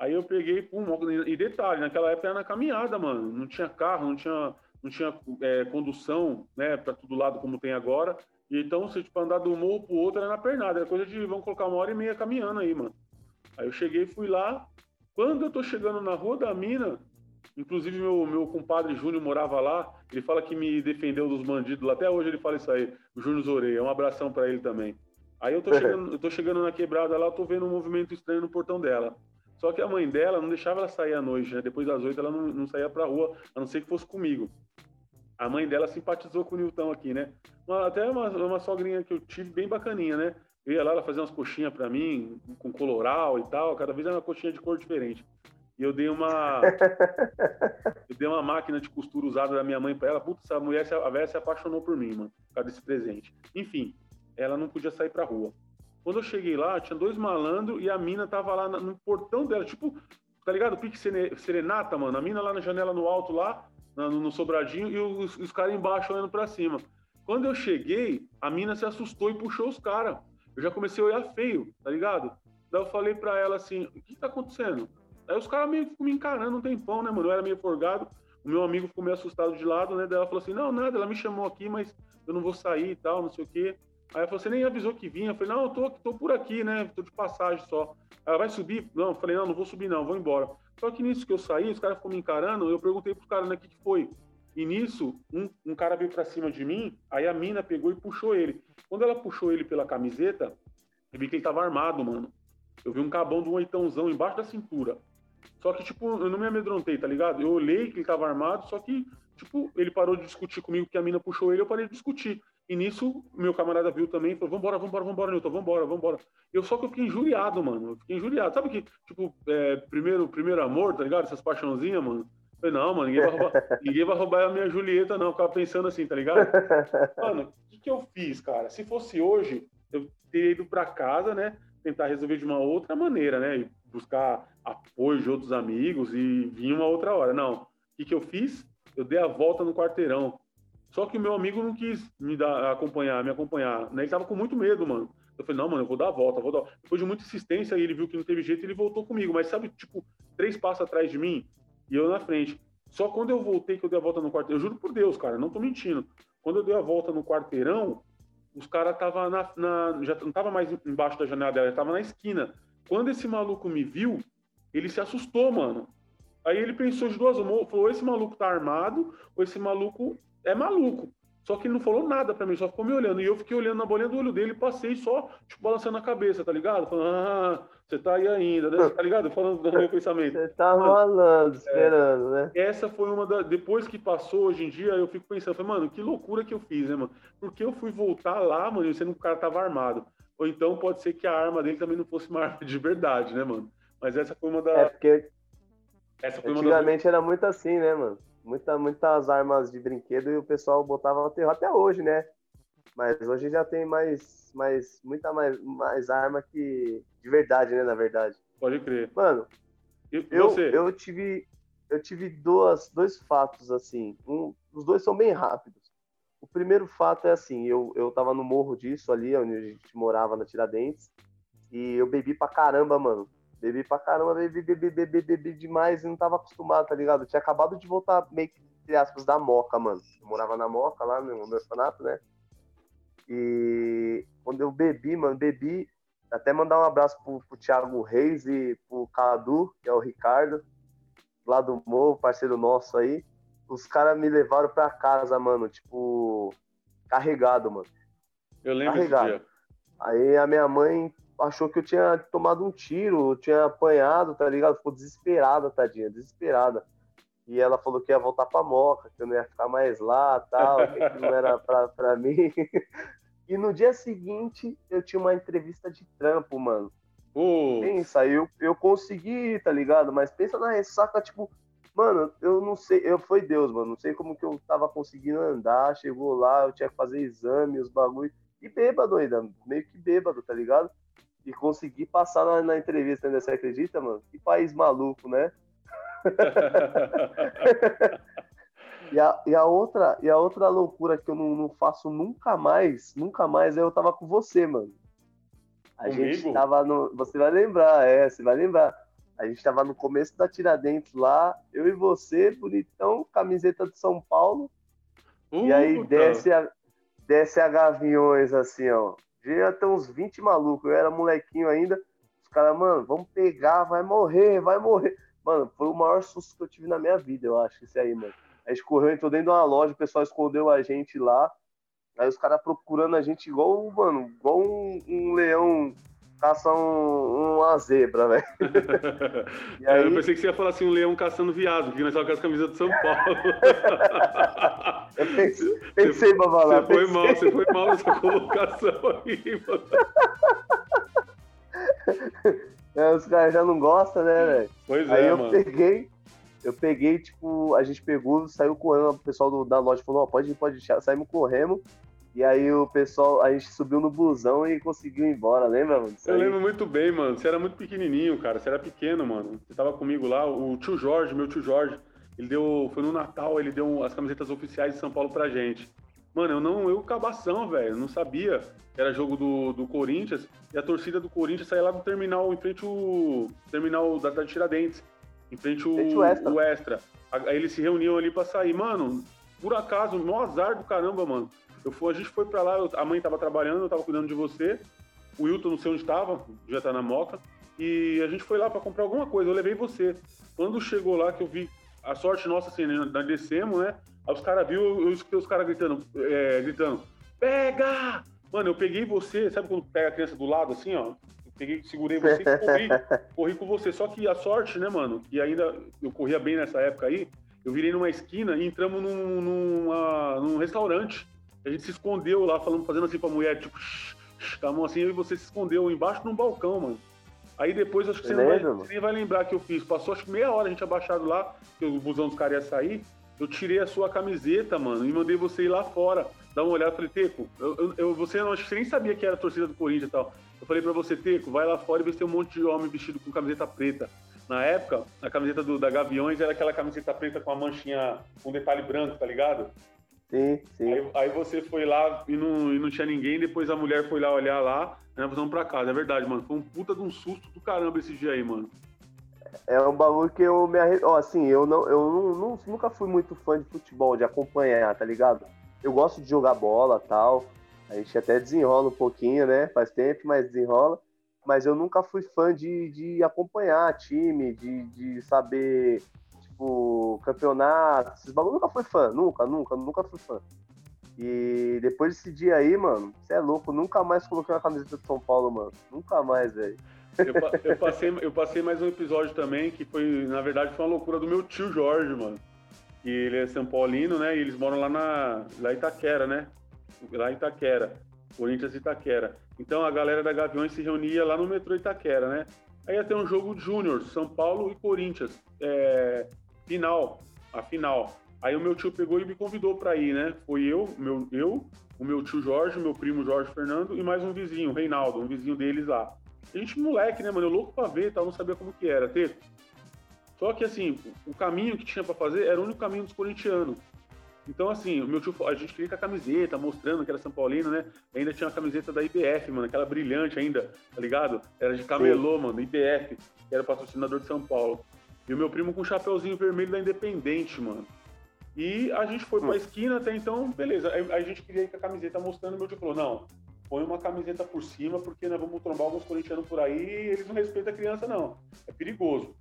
Aí eu peguei, pum, e detalhe, naquela época era na caminhada, mano. Não tinha carro, não tinha, não tinha é, condução, né, pra todo lado como tem agora. E então, você, tipo, andar um morro pro outro era na pernada. Era coisa de, vamos colocar uma hora e meia caminhando aí, mano. Aí eu cheguei, fui lá. Quando eu tô chegando na Rua da Mina, inclusive meu, meu compadre Júnior morava lá, ele fala que me defendeu dos bandidos lá. Até hoje ele fala isso aí, o Júnior Zoreia. Um abração para ele também. Aí eu tô, [laughs] chegando, eu tô chegando na quebrada lá, eu tô vendo um movimento estranho no portão dela. Só que a mãe dela não deixava ela sair à noite, né? Depois das oito ela não, não saía pra rua, a não ser que fosse comigo. A mãe dela simpatizou com o Nilton aqui, né? Uma, até uma, uma sogrinha que eu tive bem bacaninha, né? Eu ia lá, ela fazia umas coxinhas para mim, com coloral e tal. Cada vez era uma coxinha de cor diferente. E eu dei uma. [laughs] eu dei uma máquina de costura usada da minha mãe para ela. Putz, a mulher, a velha se apaixonou por mim, mano, por causa desse presente. Enfim, ela não podia sair pra rua. Quando eu cheguei lá, tinha dois malandros e a mina tava lá no portão dela, tipo, tá ligado? Pique serenata, mano. A mina lá na janela no alto, lá, no, sobradinho, e os, os caras embaixo olhando pra cima. Quando eu cheguei, a mina se assustou e puxou os caras. Eu já comecei a olhar feio, tá ligado? Daí eu falei pra ela assim: o que tá acontecendo? Aí os caras meio que me encarando um tempão, né, mano? Eu era meio forgado. O meu amigo ficou meio assustado de lado, né? Daí ela falou assim: não, nada, ela me chamou aqui, mas eu não vou sair e tal, não sei o quê. Aí você nem avisou que vinha. Eu falei, não, eu tô, tô por aqui, né? Tô de passagem só. Ela vai subir? Não, eu falei, não, não vou subir, não, vou embora. Só que nisso que eu saí, os caras ficou me encarando, eu perguntei pros caras, né, o que, que foi? E nisso, um, um cara veio pra cima de mim, aí a mina pegou e puxou ele. Quando ela puxou ele pela camiseta, eu vi que ele tava armado, mano. Eu vi um cabão de um oitãozão embaixo da cintura. Só que, tipo, eu não me amedrontei, tá ligado? Eu olhei que ele tava armado, só que, tipo, ele parou de discutir comigo que a mina puxou ele, eu parei de discutir. E nisso, meu camarada viu também, falou, vambora, vambora, vambora, Newton, vambora, vambora. Eu só que eu fiquei injuriado, mano. Eu fiquei injuriado. Sabe que, tipo, é, primeiro, primeiro amor, tá ligado? Essas paixãozinhas, mano. Eu falei, não, mano, ninguém vai roubar, [laughs] ninguém vai roubar a minha Julieta, não. Eu ficava pensando assim, tá ligado? Mano, o que, que eu fiz, cara? Se fosse hoje, eu teria ido pra casa, né? Tentar resolver de uma outra maneira, né? E buscar apoio de outros amigos e vir uma outra hora. Não. O que, que eu fiz? Eu dei a volta no quarteirão só que o meu amigo não quis me dar, acompanhar, me acompanhar. Né? Ele tava com muito medo, mano. Eu falei, não, mano, eu vou dar a volta, vou dar. Depois de muita insistência, ele viu que não teve jeito, ele voltou comigo. Mas sabe, tipo, três passos atrás de mim e eu na frente. Só quando eu voltei, que eu dei a volta no quarteirão, eu juro por Deus, cara, não tô mentindo. Quando eu dei a volta no quarteirão, os caras tava na, na, já não tava mais embaixo da janela dela, tava na esquina. Quando esse maluco me viu, ele se assustou, mano. Aí ele pensou de duas falou: esse maluco tá armado, ou esse maluco é maluco. Só que ele não falou nada pra mim, só ficou me olhando. E eu fiquei olhando na bolinha do olho dele e passei só, tipo, balançando a cabeça, tá ligado? Falando, ah, você tá aí ainda, né? Tá ligado? Falando do meu pensamento. Você tá rolando, esperando, é, né? Essa foi uma das. Depois que passou, hoje em dia, eu fico pensando, falei, mano, que loucura que eu fiz, né, mano? Porque eu fui voltar lá, mano, sendo que o cara tava armado. Ou então pode ser que a arma dele também não fosse uma arma de verdade, né, mano? Mas essa foi uma das. É porque. Essa foi Antigamente uma das... era muito assim, né, mano? Muita, muitas armas de brinquedo e o pessoal botava no terror até hoje, né? Mas hoje já tem mais, mais muita mais, mais arma que de verdade, né? Na verdade. Pode crer. Mano, e eu, eu tive eu tive duas, dois fatos assim. Um, os dois são bem rápidos. O primeiro fato é assim, eu, eu tava no morro disso ali, onde a gente morava na Tiradentes, e eu bebi pra caramba, mano. Bebi pra caramba, bebi, bebi, bebi, bebi demais e não tava acostumado, tá ligado? Eu tinha acabado de voltar meio que, entre aspas, da Moca, mano. Eu morava na Moca, lá no meu orfanato, né? E quando eu bebi, mano, bebi. Até mandar um abraço pro, pro Thiago Reis e pro Cadu, que é o Ricardo, lá do Morro, parceiro nosso aí. Os caras me levaram pra casa, mano, tipo, carregado, mano. Eu lembro carregado. Aí a minha mãe achou que eu tinha tomado um tiro, tinha apanhado, tá ligado? Ficou desesperada, tadinha, desesperada. E ela falou que ia voltar pra Moca, que eu não ia ficar mais lá, tal, que não era pra, pra mim. [laughs] E no dia seguinte, eu tinha uma entrevista de trampo, mano. Uh. Pensa, eu, eu consegui, tá ligado? Mas pensa na ressaca, tipo, mano, eu não sei, eu foi Deus, mano, não sei como que eu tava conseguindo andar, chegou lá, eu tinha que fazer exame, os bagulhos, e bêbado ainda, meio que bêbado, tá ligado? E conseguir passar na, na entrevista ainda, você acredita, mano? Que país maluco, né? [laughs] E a, e a, outra, e a outra loucura que eu não, não faço nunca mais, nunca mais, é eu tava com você, mano. A Comigo? gente tava no. Você vai lembrar, é, você vai lembrar. A gente tava no começo da Tiradentes lá, eu e você, bonitão, camiseta de São Paulo. Uh, e aí desce a, desce a Gaviões, assim, ó. Devia ter uns 20 malucos, eu era molequinho ainda. Os caras, mano, vamos pegar, vai morrer, vai morrer. Mano, foi o maior susto que eu tive na minha vida, eu acho, esse aí, mano. A gente correu, entrou dentro de uma loja, o pessoal escondeu a gente lá. Aí os caras procurando a gente igual, mano, igual um, um leão caça um, uma zebra, velho. [laughs] Aí... Eu pensei que você ia falar assim, um leão caçando viado, porque nós estávamos com as camisas de São [laughs] Paulo. eu pensei, pensei pra falar. Você pensei. foi mal, você foi mal nessa colocação aí, mano. [laughs] É, os caras já não gostam, né, velho? Pois Aí é, eu mano. peguei, eu peguei, tipo, a gente pegou, saiu correndo, o pessoal do, da loja falou, ó, pode ir, pode ir, saímos correndo. E aí o pessoal, a gente subiu no busão e conseguiu ir embora, lembra, mano? eu lembro muito bem, mano. Você era muito pequenininho, cara. Você era pequeno, mano. Você tava comigo lá, o tio Jorge, meu tio Jorge, ele deu, foi no Natal, ele deu as camisetas oficiais de São Paulo pra gente. Mano, eu não, eu cabação, velho, não sabia que era jogo do, do Corinthians e a torcida do Corinthians saía lá do terminal, em frente o terminal da, da Tiradentes, em frente o, o extra. o extra. Aí eles se reuniam ali pra sair. Mano, por acaso, no azar do caramba, mano. Eu fui, a gente foi pra lá, eu, a mãe tava trabalhando, eu tava cuidando de você. O Wilton não sei onde tava, já tá na moca. E a gente foi lá para comprar alguma coisa, eu levei você. Quando chegou lá, que eu vi a sorte nossa, assim, né, nós descemos, né? Aí os caras viram, eu escutei os caras gritando, é, gritando, pega! Mano, eu peguei você, sabe quando pega a criança do lado, assim, ó? Eu peguei, segurei você e corri, [laughs] corri com você. Só que a sorte, né, mano, e ainda eu corria bem nessa época aí, eu virei numa esquina e entramos num, numa, num restaurante. A gente se escondeu lá, falando, fazendo assim pra mulher, tipo, com a mão assim, e você se escondeu embaixo num balcão, mano. Aí depois, acho que você, vai, você, nem vai lembrar que eu fiz. Passou acho que meia hora a gente abaixado lá, que o busão dos caras ia sair. Eu tirei a sua camiseta, mano, e mandei você ir lá fora, dar uma olhada. Falei, Teco, eu, eu, você não, acho que você nem sabia que era a torcida do Corinthians e tal. Eu falei pra você, Teco, vai lá fora e vê se tem um monte de homem vestido com camiseta preta. Na época, a camiseta do, da Gaviões era aquela camiseta preta com a manchinha, com um detalhe branco, tá ligado? Sim, sim. Aí, aí, você foi lá e não, e não tinha ninguém, depois a mulher foi lá olhar lá, né, nós vamos pra casa. É verdade, mano. Foi um puta de um susto do caramba esse dia aí, mano. É um bagulho que eu me arre... Ó, assim, eu, não, eu não, não, nunca fui muito fã de futebol, de acompanhar, tá ligado? Eu gosto de jogar bola tal. A gente até desenrola um pouquinho, né? Faz tempo, mas desenrola. Mas eu nunca fui fã de, de acompanhar time, de, de saber tipo, campeonato, esses bagulho nunca fui fã, nunca, nunca, nunca fui fã. E depois desse dia aí, mano, você é louco, nunca mais coloquei uma camiseta de São Paulo, mano. Nunca mais, velho. Eu, eu, passei, eu passei mais um episódio também que foi, na verdade, foi uma loucura do meu tio Jorge, mano. Que ele é São Paulino, né? E eles moram lá na lá Itaquera, né? Lá em Itaquera. Corinthians e Itaquera. Então a galera da Gaviões se reunia lá no metrô Itaquera, né? Aí ia ter um jogo júnior, São Paulo e Corinthians. É, final, a final. Aí o meu tio pegou e me convidou para ir, né? Foi eu, meu, eu, o meu tio Jorge, meu primo Jorge Fernando e mais um vizinho, Reinaldo, um vizinho deles lá. A gente moleque, né, mano? Eu louco pra ver e tal, não sabia como que era, ter. Só que assim, o caminho que tinha para fazer era o único caminho dos corintianos. Então, assim, o meu tio, a gente queria com a camiseta, mostrando que era São Paulino, né? Ainda tinha a camiseta da IBF, mano, aquela brilhante ainda, tá ligado? Era de camelô, Sim. mano, IBF, que era patrocinador de São Paulo. E o meu primo com o chapeuzinho vermelho da Independente, mano. E a gente foi pra hum. esquina até então, beleza. Aí a gente queria ir com a camiseta mostrando, meu tio falou, não, põe uma camiseta por cima, porque nós vamos trombar alguns corintianos por aí e eles não respeitam a criança, não. É perigoso.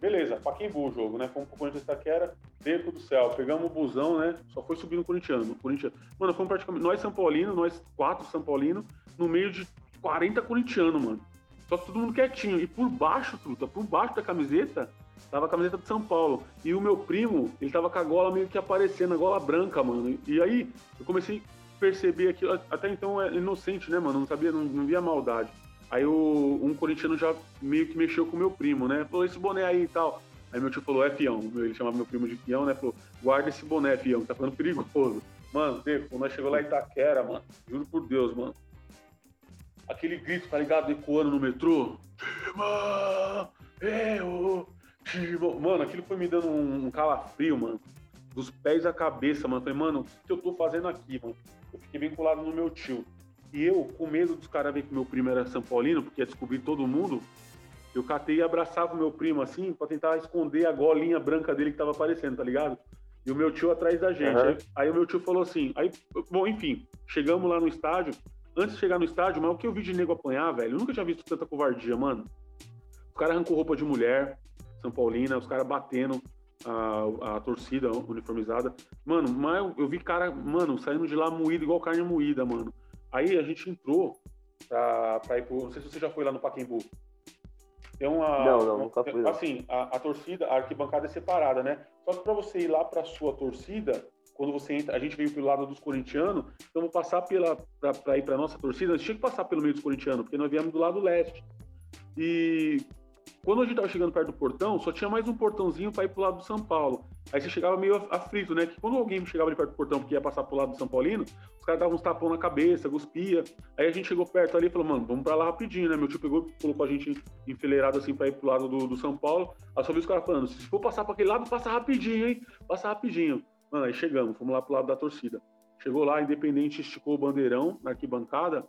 Beleza, Paquembu o jogo, né? Fomos pro Corinthians Itaquera, dentro do céu. Pegamos o busão, né? Só foi subindo o corintiano. Corintiano. Mano, fomos praticamente. Nós, São Paulino, nós quatro São Paulino, no meio de 40 corintianos, mano. Só que todo mundo quietinho. E por baixo, truta, por baixo da camiseta, Tava a camiseta de São Paulo. E o meu primo, ele tava com a gola meio que aparecendo, a gola branca, mano. E aí eu comecei a perceber aquilo. Até então é inocente, né, mano? Não sabia, não, não via maldade. Aí o, um corintiano já meio que mexeu com o meu primo, né? Falou, esse boné aí e tal. Aí meu tio falou, é fião. Ele chamava meu primo de fião, né? Falou, guarda esse boné, fião, tá ficando perigoso. Mano, quando nós chegou lá em Itaquera, mano, juro por Deus, mano. Aquele grito, tá ligado? Ecoando no metrô. Firma! Eu! Mano, aquilo foi me dando um calafrio, mano. dos pés à cabeça, mano. Falei, mano, o que eu tô fazendo aqui, mano? Eu fiquei vinculado no meu tio. E eu, com medo dos caras verem que meu primo era São Paulino, porque ia descobrir todo mundo, eu catei e abraçava o meu primo assim, pra tentar esconder a golinha branca dele que tava aparecendo, tá ligado? E o meu tio atrás da gente. Uhum. Aí, aí, o meu tio falou assim, aí, bom, enfim, chegamos lá no estádio. Antes de chegar no estádio, mas o que eu vi de nego apanhar, velho, eu nunca tinha visto tanta covardia, mano. Os caras arrancou roupa de mulher, São Paulina, os caras batendo a, a torcida uniformizada. Mano, mas eu, vi cara, mano, saindo de lá moído, igual carne moída, mano. Aí a gente entrou pra, pra ir pro. Não sei se você já foi lá no Paquembu. Tem uma. Não, não, nunca fui. Assim, a, a, torcida, a arquibancada é separada, né? Só que pra você ir lá pra sua torcida, quando você entra, a gente veio pelo lado dos corintianos, então vou passar pela, pra, pra ir pra nossa torcida, a gente tinha que passar pelo meio dos corintianos, porque nós viemos do lado leste. E quando a gente tava chegando perto do portão, só tinha mais um portãozinho para ir pro lado do São Paulo. Aí você chegava meio aflito, né? Que quando alguém chegava ali perto do portão porque ia passar pro lado do São Paulino, os caras davam uns tapão na cabeça, cuspia. Aí a gente chegou perto ali e falou, mano, vamos pra lá rapidinho, né? Meu tio pegou colocou a gente enfileirado assim pra ir pro lado do, do São Paulo. Aí só vi os caras falando, se for passar pra aquele lado, passa rapidinho, hein? Passa rapidinho. Mano, aí chegamos, fomos lá pro lado da torcida. Chegou lá, Independente esticou o bandeirão na arquibancada.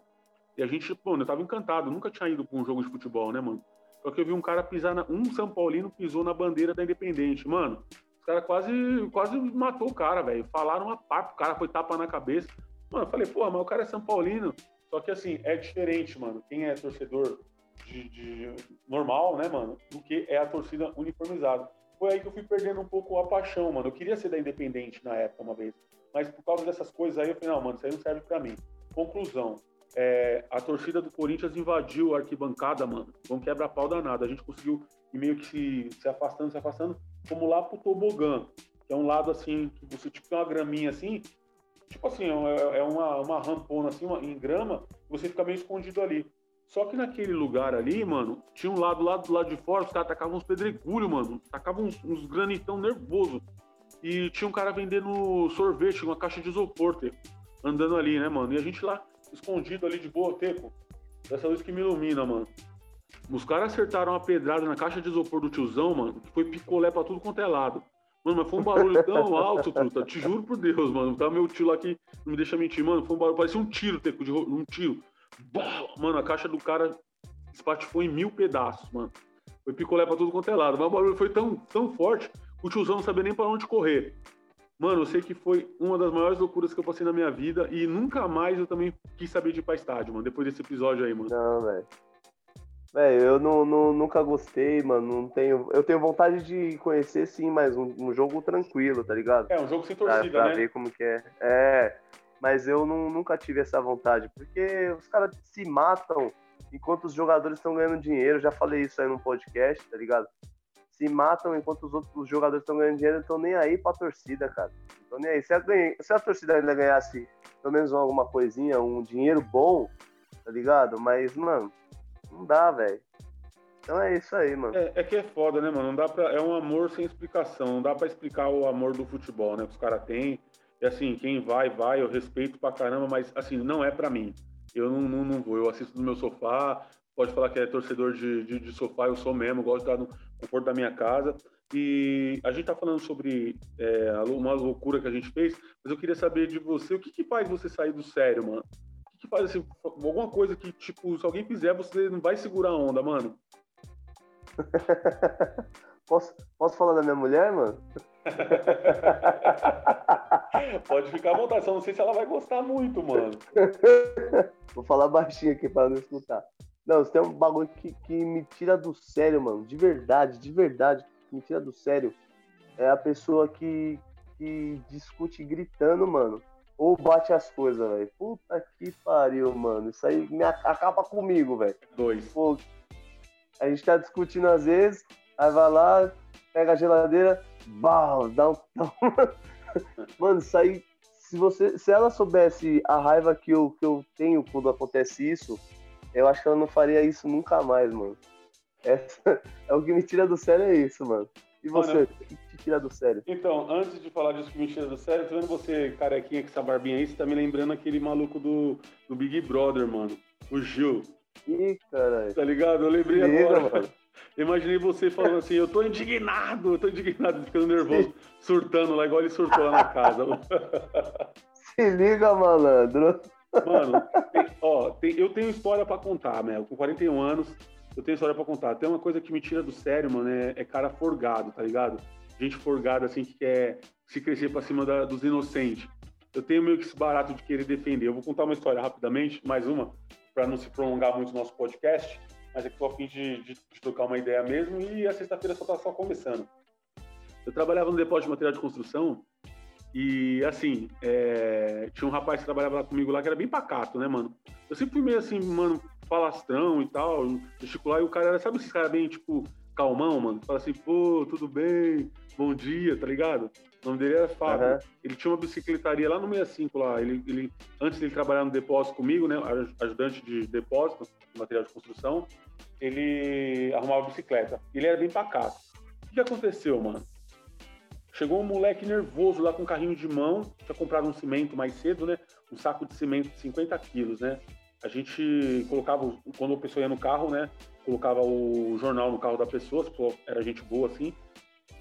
E a gente, pô, eu tava encantado, nunca tinha ido pra um jogo de futebol, né, mano? Só que eu vi um cara pisar na. Um São Paulino pisou na bandeira da Independente. Mano, os caras quase, quase matou o cara, velho. Falaram uma parte, o cara foi tapa na cabeça. Mano, eu falei, pô, mas o cara é São Paulino. Só que assim, é diferente, mano. Quem é torcedor de, de, normal, né, mano, do que é a torcida uniformizada. Foi aí que eu fui perdendo um pouco a paixão, mano. Eu queria ser da Independente na época, uma vez. Mas por causa dessas coisas aí, eu falei, não, mano, isso aí não serve pra mim. Conclusão é, a torcida do Corinthians invadiu a arquibancada, mano. Foi quebra-pau danado. A gente conseguiu meio que se, se afastando, se afastando, como lá pro tobogã, que é um lado assim, que você tipo tem uma graminha assim, tipo assim, é, é uma, uma rampona assim, uma, em grama, você fica meio escondido ali. Só que naquele lugar ali, mano, tinha um lado lá do lado de fora, os caras tacavam uns pedregulhos, mano. Tacavam uns, uns granitão nervoso. E tinha um cara vendendo sorvete, uma caixa de isopor, andando ali, né, mano? E a gente lá escondido ali de boa, Teco. Essa luz que me ilumina, mano. Os caras acertaram uma pedrada na caixa de isopor do tiozão, mano, que foi picolé pra tudo quanto é lado. Mano, mas foi um barulho tão [laughs] alto, truta. Te juro por Deus, mano. Tá meu tio lá que não me deixa mentir, mano. Foi um barulho, parecia um tiro, Teco, de um tiro. Mano, a caixa do cara espatifou em mil pedaços, mano. Foi picolé pra tudo quanto é lado. Mas o barulho foi tão, tão forte que o tiozão não sabia nem pra onde correr. Mano, eu sei que foi uma das maiores loucuras que eu passei na minha vida e nunca mais eu também quis saber de ir pra estádio, mano, depois desse episódio aí, mano. Não, velho. Velho, eu não, não, nunca gostei, mano. Não tenho. Eu tenho vontade de conhecer, sim, mas um, um jogo tranquilo, tá ligado? É, um jogo sem torcida, pra, pra né? ver como que é. É, mas eu não, nunca tive essa vontade, porque os caras se matam enquanto os jogadores estão ganhando dinheiro. Já falei isso aí no podcast, tá ligado? Se matam enquanto os outros jogadores estão ganhando dinheiro, não estão nem aí pra torcida, cara. Então nem aí. Se a, se a torcida ainda ganhasse pelo menos alguma coisinha, um dinheiro bom, tá ligado? Mas, mano, não dá, velho. Então é isso aí, mano. É, é, que é foda, né, mano? Não dá pra, é um amor sem explicação. Não dá pra explicar o amor do futebol, né? Que os caras têm. E assim, quem vai, vai, eu respeito pra caramba, mas assim, não é pra mim. Eu não, não, não vou. Eu assisto no meu sofá, pode falar que é torcedor de, de, de, sofá, eu sou mesmo, gosto de estar no conforto da minha casa. E a gente tá falando sobre é, uma loucura que a gente fez, mas eu queria saber de você, o que que faz você sair do sério, mano? O que, que faz assim, alguma coisa que, tipo, se alguém fizer, você não vai segurar a onda, mano? [laughs] posso, posso falar da minha mulher, mano? [laughs] Pode ficar à vontade, só não sei se ela vai gostar muito, mano. [laughs] Vou falar baixinho aqui para não escutar. Não, tem um bagulho que, que me tira do sério, mano. De verdade, de verdade, que me tira do sério. É a pessoa que, que discute gritando, mano. Ou bate as coisas, velho. Puta que pariu, mano. Isso aí me acaba comigo, velho. Dois. Pô, a gente tá discutindo às vezes, aí vai lá, pega a geladeira, bal, dá um. [laughs] mano, isso aí. Se, você, se ela soubesse a raiva que eu, que eu tenho quando acontece isso, eu acho que ela não faria isso nunca mais, mano. Essa, [laughs] é o que me tira do sério é isso, mano. E você, o que te tira do sério? Então, antes de falar disso que me tira do sério, tô vendo você, carequinha com essa barbinha aí, você tá me lembrando aquele maluco do, do Big Brother, mano. O Gil. Ih, caralho. Tá ligado? Eu lembrei Liga, agora. Mano. [laughs] Imaginei você falando assim, eu tô indignado, eu tô indignado, ficando nervoso, surtando lá, igual ele surtou lá na casa. [laughs] Se liga, malandro. Mano, tem, ó, tem, eu tenho história pra contar, Mel. Com 41 anos, eu tenho história pra contar. Tem uma coisa que me tira do sério, mano, é, é cara forgado, tá ligado? Gente forgada, assim, que quer se crescer pra cima da, dos inocentes. Eu tenho meio que esse barato de querer defender. Eu vou contar uma história rapidamente, mais uma, para não se prolongar muito o nosso podcast, mas é que tô a fim de, de, de trocar uma ideia mesmo e a sexta-feira só tá só começando. Eu trabalhava no depósito de material de construção e, assim, é... tinha um rapaz que trabalhava lá comigo lá que era bem pacato, né, mano? Eu sempre fui meio assim, mano, falastrão e tal, gesticular, e o cara era, sabe esses caras bem, tipo, calmão, mano? Fala assim, pô, tudo bem, bom dia, tá ligado? O nome dele era Fábio. Uhum. Ele tinha uma bicicletaria lá no 65 lá. Ele, ele, antes de ele trabalhar no depósito comigo, né? Ajudante de depósito, material de construção, ele arrumava bicicleta. Ele era bem pacato. O que aconteceu, mano? Chegou um moleque nervoso lá com um carrinho de mão, tinha comprado um cimento mais cedo, né? Um saco de cimento de 50 quilos, né? A gente colocava, quando a pessoa ia no carro, né? Colocava o jornal no carro da pessoa, era gente boa assim,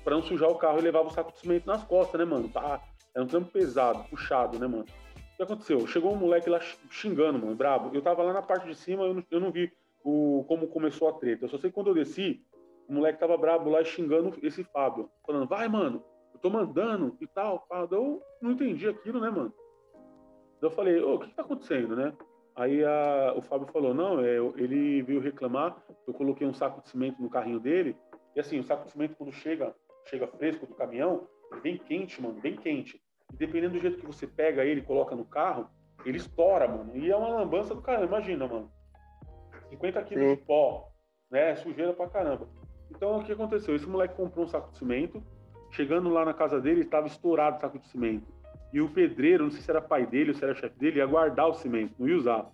para não sujar o carro e levava o saco de cimento nas costas, né, mano? Tá, era um trampo pesado, puxado, né, mano? O que aconteceu? Chegou um moleque lá xingando, mano, brabo. Eu tava lá na parte de cima, eu não, eu não vi o, como começou a treta. Eu só sei que quando eu desci, o moleque tava brabo lá xingando esse Fábio, falando, vai, mano, eu tô mandando e tal. Eu não entendi aquilo, né, mano? Eu falei, ô, o que, que tá acontecendo, né? Aí a, o Fábio falou, não, é, ele veio reclamar, eu coloquei um saco de cimento no carrinho dele, e assim, o saco de cimento quando chega, chega fresco do caminhão, vem quente, mano, bem quente. E dependendo do jeito que você pega ele e coloca no carro, ele estoura, mano. E é uma lambança do caramba, imagina, mano. 50 quilos Sim. de pó, né? Sujeira pra caramba. Então o que aconteceu? Esse moleque comprou um saco de cimento, Chegando lá na casa dele, estava estourado o saco de cimento. E o pedreiro, não sei se era pai dele ou se era chefe dele, ia guardar o cimento, não ia usar.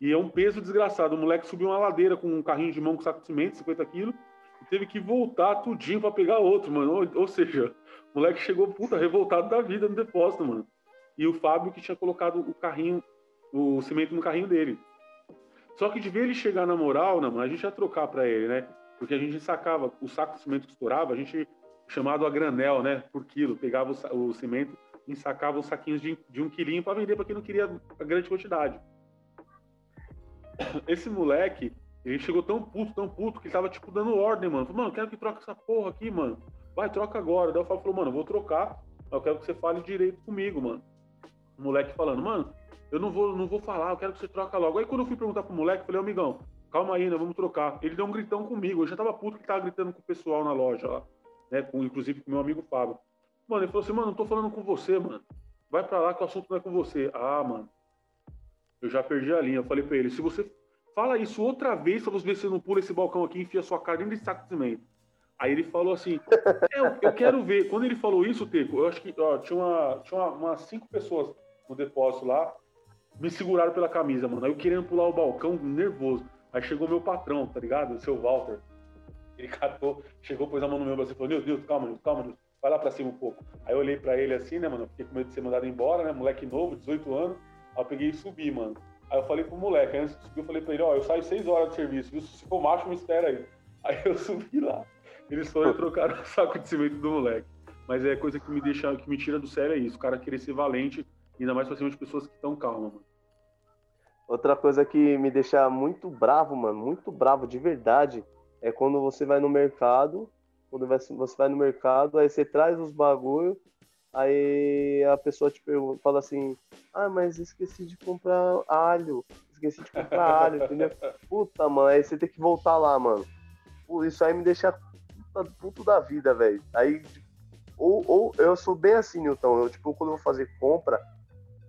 E é um peso desgraçado. O moleque subiu uma ladeira com um carrinho de mão com saco de cimento, 50 quilos, e teve que voltar tudinho para pegar outro, mano. Ou, ou, seja, o moleque chegou, puta, revoltado da vida no depósito, mano. E o Fábio que tinha colocado o carrinho, o cimento no carrinho dele. Só que de ver ele chegar na moral, não, a gente ia trocar para ele, né? Porque a gente sacava o saco de cimento que estourava, a gente chamado a granel, né, por quilo. Pegava o, o cimento ensacava os saquinhos de, de um quilinho para vender para quem não queria a grande quantidade. [coughs] Esse moleque, ele chegou tão puto, tão puto, que ele tava, tipo, dando ordem, mano. Falou, mano, quero que troque essa porra aqui, mano. Vai, troca agora. Daí o Fábio falou, mano, vou trocar, mas eu quero que você fale direito comigo, mano. O moleque falando, mano, eu não vou, não vou falar, eu quero que você troca logo. Aí quando eu fui perguntar pro moleque, eu falei, amigão, calma aí, né, vamos trocar. Ele deu um gritão comigo, eu já tava puto que tava gritando com o pessoal na loja lá né? Com, inclusive com meu amigo Fábio. Mano, ele falou assim, mano, não tô falando com você, mano. Vai pra lá que o assunto não é com você. Ah, mano. Eu já perdi a linha. Eu falei pra ele, se você fala isso outra vez, você ver se você não pula esse balcão aqui e enfia sua cara dentro desse saco de cimento. Aí ele falou assim, é, eu, eu, quero ver. Quando ele falou isso, Teco, eu acho que ó, tinha, uma, tinha uma, umas cinco pessoas no depósito lá, me seguraram pela camisa, mano. Aí eu querendo pular o balcão, nervoso. Aí chegou meu patrão, tá ligado? O seu Walter. Ele catou, chegou, pôs a mão no meu braço e falou: Nilton, Nilton, calma, Nilton, calma, Nilton, vai lá pra cima um pouco. Aí eu olhei pra ele assim, né, mano? Fiquei com medo de ser mandado embora, né? Moleque novo, 18 anos. Aí eu peguei e subi, mano. Aí eu falei pro moleque, antes de subir, eu falei pra ele: Ó, eu saio 6 horas de serviço, viu? Se for macho, me espera aí. [laughs] Aí eu subi lá. Eles foram e trocaram o saco de cimento do moleque. Mas é coisa que me deixa, que me tira do sério é isso. O cara querer ser valente, ainda mais pra cima de pessoas que estão calmas, mano. Outra coisa que me deixa muito bravo, mano, muito bravo de verdade, é quando você vai no mercado, quando você vai no mercado, aí você traz os bagulho, aí a pessoa te pergunta, fala assim, ah, mas esqueci de comprar alho, esqueci de comprar [laughs] alho, entendeu? Puta, mano, aí você tem que voltar lá, mano. Isso aí me deixa puta, puto da vida, velho. Aí, ou, ou eu sou bem assim, Newton, eu, tipo, quando eu vou fazer compra,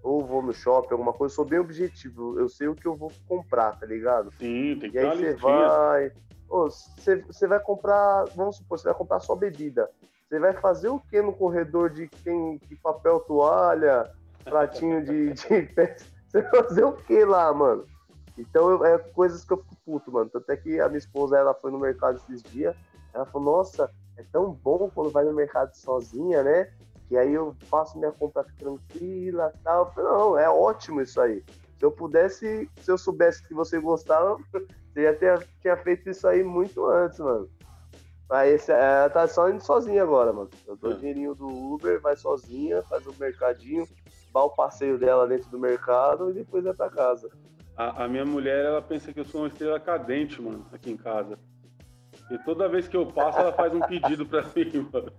ou vou no shopping, alguma coisa, eu sou bem objetivo. Eu sei o que eu vou comprar, tá ligado? Sim, tem que E aí você vai, você vai comprar, vamos supor, você vai comprar só bebida. Você vai fazer o que no corredor de quem de papel toalha, [laughs] pratinho de, de? Você vai fazer o que lá, mano? Então eu, é coisas que eu fico puto, mano. Até que a minha esposa ela foi no mercado esses dias, ela falou, nossa, é tão bom quando vai no mercado sozinha, né? Que aí eu faço minha compra tranquila tal. Eu falei, não, é ótimo isso aí. Se eu pudesse, se eu soubesse que você gostava, Você já tinha, tinha feito isso aí muito antes, mano. Mas esse, ela tá só indo sozinha agora, mano. Eu dou o dinheirinho do Uber, vai sozinha, faz o mercadinho, dá o passeio dela dentro do mercado e depois vai pra casa. A, a, minha mulher, ela pensa que eu sou uma estrela cadente, mano, aqui em casa. E toda vez que eu passo, ela faz um pedido pra [laughs] mim, mano.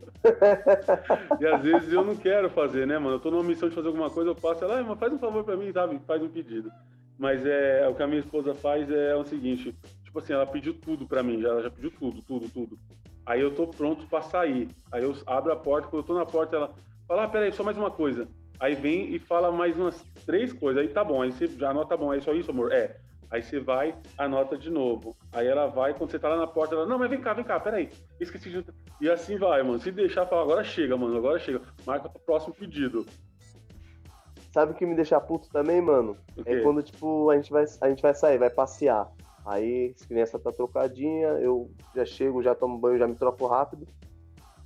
E às vezes eu não quero fazer, né, mano? Eu tô numa missão de fazer alguma coisa, eu passo, ela, ah, faz um favor pra mim, sabe? Faz um pedido. Mas é, o que a minha esposa faz é, o seguinte, tipo assim, ela pediu tudo pra mim, ela já pediu tudo, tudo, tudo. Aí eu tô pronto pra sair. Aí eu abro a porta, quando eu tô na porta, ela fala, ah, peraí, só mais uma coisa. Aí vem e fala mais umas três coisas. Aí tá bom, aí você já anota, tá bom, é só isso, amor? É. Aí você vai, anota de novo. Aí ela vai, quando você tá lá na porta, ela, não, mas vem cá, vem cá, peraí. Esqueci de. E assim vai, mano. Se deixar, fala, agora chega, mano, agora chega. Marca pro próximo pedido. Sabe o que me deixa puto também, mano? É quando, tipo, a gente, vai, a gente vai sair, vai passear. Aí, as crianças tá trocadinha, eu já chego, já tomo banho, já me troco rápido.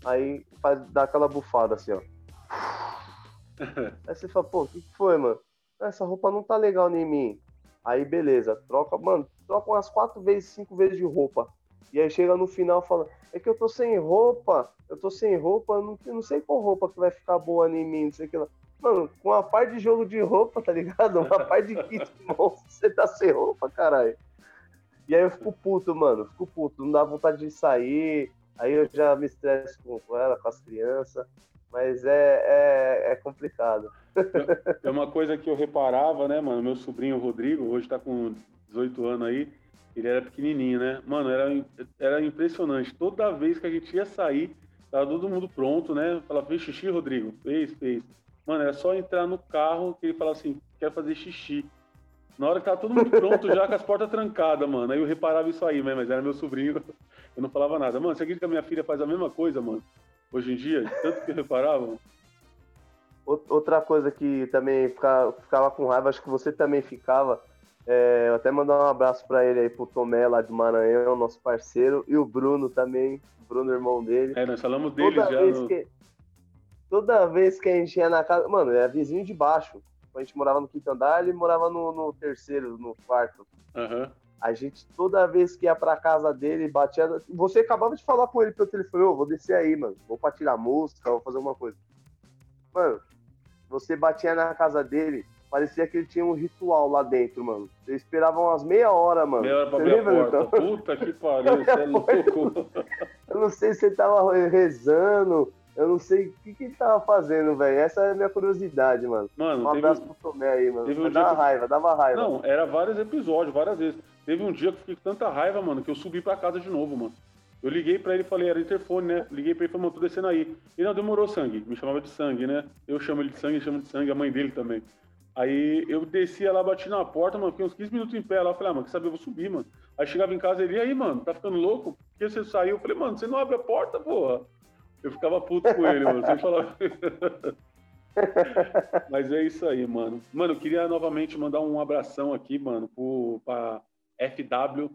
Aí faz, dá aquela bufada assim, ó. [laughs] Aí você fala, pô, o que, que foi, mano? Essa roupa não tá legal em mim. Aí beleza, troca, mano, troca umas quatro vezes, cinco vezes de roupa. E aí chega no final fala, é que eu tô sem roupa, eu tô sem roupa, não, não sei qual roupa que vai ficar boa em mim, não sei o que lá. Mano, com uma parte de jogo de roupa, tá ligado? Uma parte de kit [laughs] monstro, você tá sem roupa, caralho. E aí eu fico puto, mano, fico puto, não dá vontade de sair, aí eu já me estresso com ela, com as crianças. Mas é, é, é complicado. É uma coisa que eu reparava, né, mano? Meu sobrinho Rodrigo, hoje tá com 18 anos aí, ele era pequenininho, né? Mano, era, era impressionante. Toda vez que a gente ia sair, tava todo mundo pronto, né? Falava, fez xixi, Rodrigo? Fez, fez. Mano, era só entrar no carro que ele falava assim, quer fazer xixi. Na hora que tava todo mundo pronto, já com as portas trancadas, mano. Aí eu reparava isso aí, mas era meu sobrinho, [laughs] eu não falava nada. Mano, você acredita que a minha filha faz a mesma coisa, mano? hoje em dia, tanto que reparavam. Outra coisa que também ficava, com raiva, acho que você também ficava. É, eu até mandar um abraço para ele aí, pro Tomé lá de Maranhão, nosso parceiro, e o Bruno também, o Bruno, irmão dele. É, nós falamos dele já. No... que, toda vez que a gente ia na casa. Mano, é vizinho de baixo. A gente morava no quinto andar, ele morava no, no terceiro, no quarto. Uhum. A gente, toda vez que ia pra casa dele, batia. Você acabava de falar com ele pelo telefone, ô, vou descer aí, mano. Vou pra tirar música, vou fazer alguma coisa. Mano, você batia na casa dele, parecia que ele tinha um ritual lá dentro, mano. Você esperava umas meia hora, mano. Meia hora pra abrir a porta. Então? Puta que [laughs] pariu, você é louco. Eu não sei se você tava rezando, eu não sei o que, que ele tava fazendo, velho. Essa é a minha curiosidade, mano. Mano, um abraço teve... pro Tomé aí, mano. Teve um dava que... raiva, dava raiva. Não, era vários episódios, várias vezes. Teve um dia que eu fiquei com tanta raiva, mano, que eu subi pra casa de novo, mano. Eu liguei pra ele e falei, era interfone, né? Liguei pra ele e falei, mano, tô descendo aí. Ele não demorou sangue, me chamava de sangue, né? Eu chamo ele de sangue, ele chama de sangue, a mãe dele também. Aí eu descia lá, bati na porta, mano, fiquei uns 15 minutos em pé lá. Falei, ah, mano, quer saber, eu vou subir, mano. Aí chegava em casa ele, e aí, mano, tá ficando louco? Por que você saiu? Eu falei, mano, você não abre a porta, porra. Eu ficava puto com ele, mano. Você falava. [laughs] Mas é isso aí, mano. Mano, eu queria novamente mandar um abração aqui, mano, pro, pra FW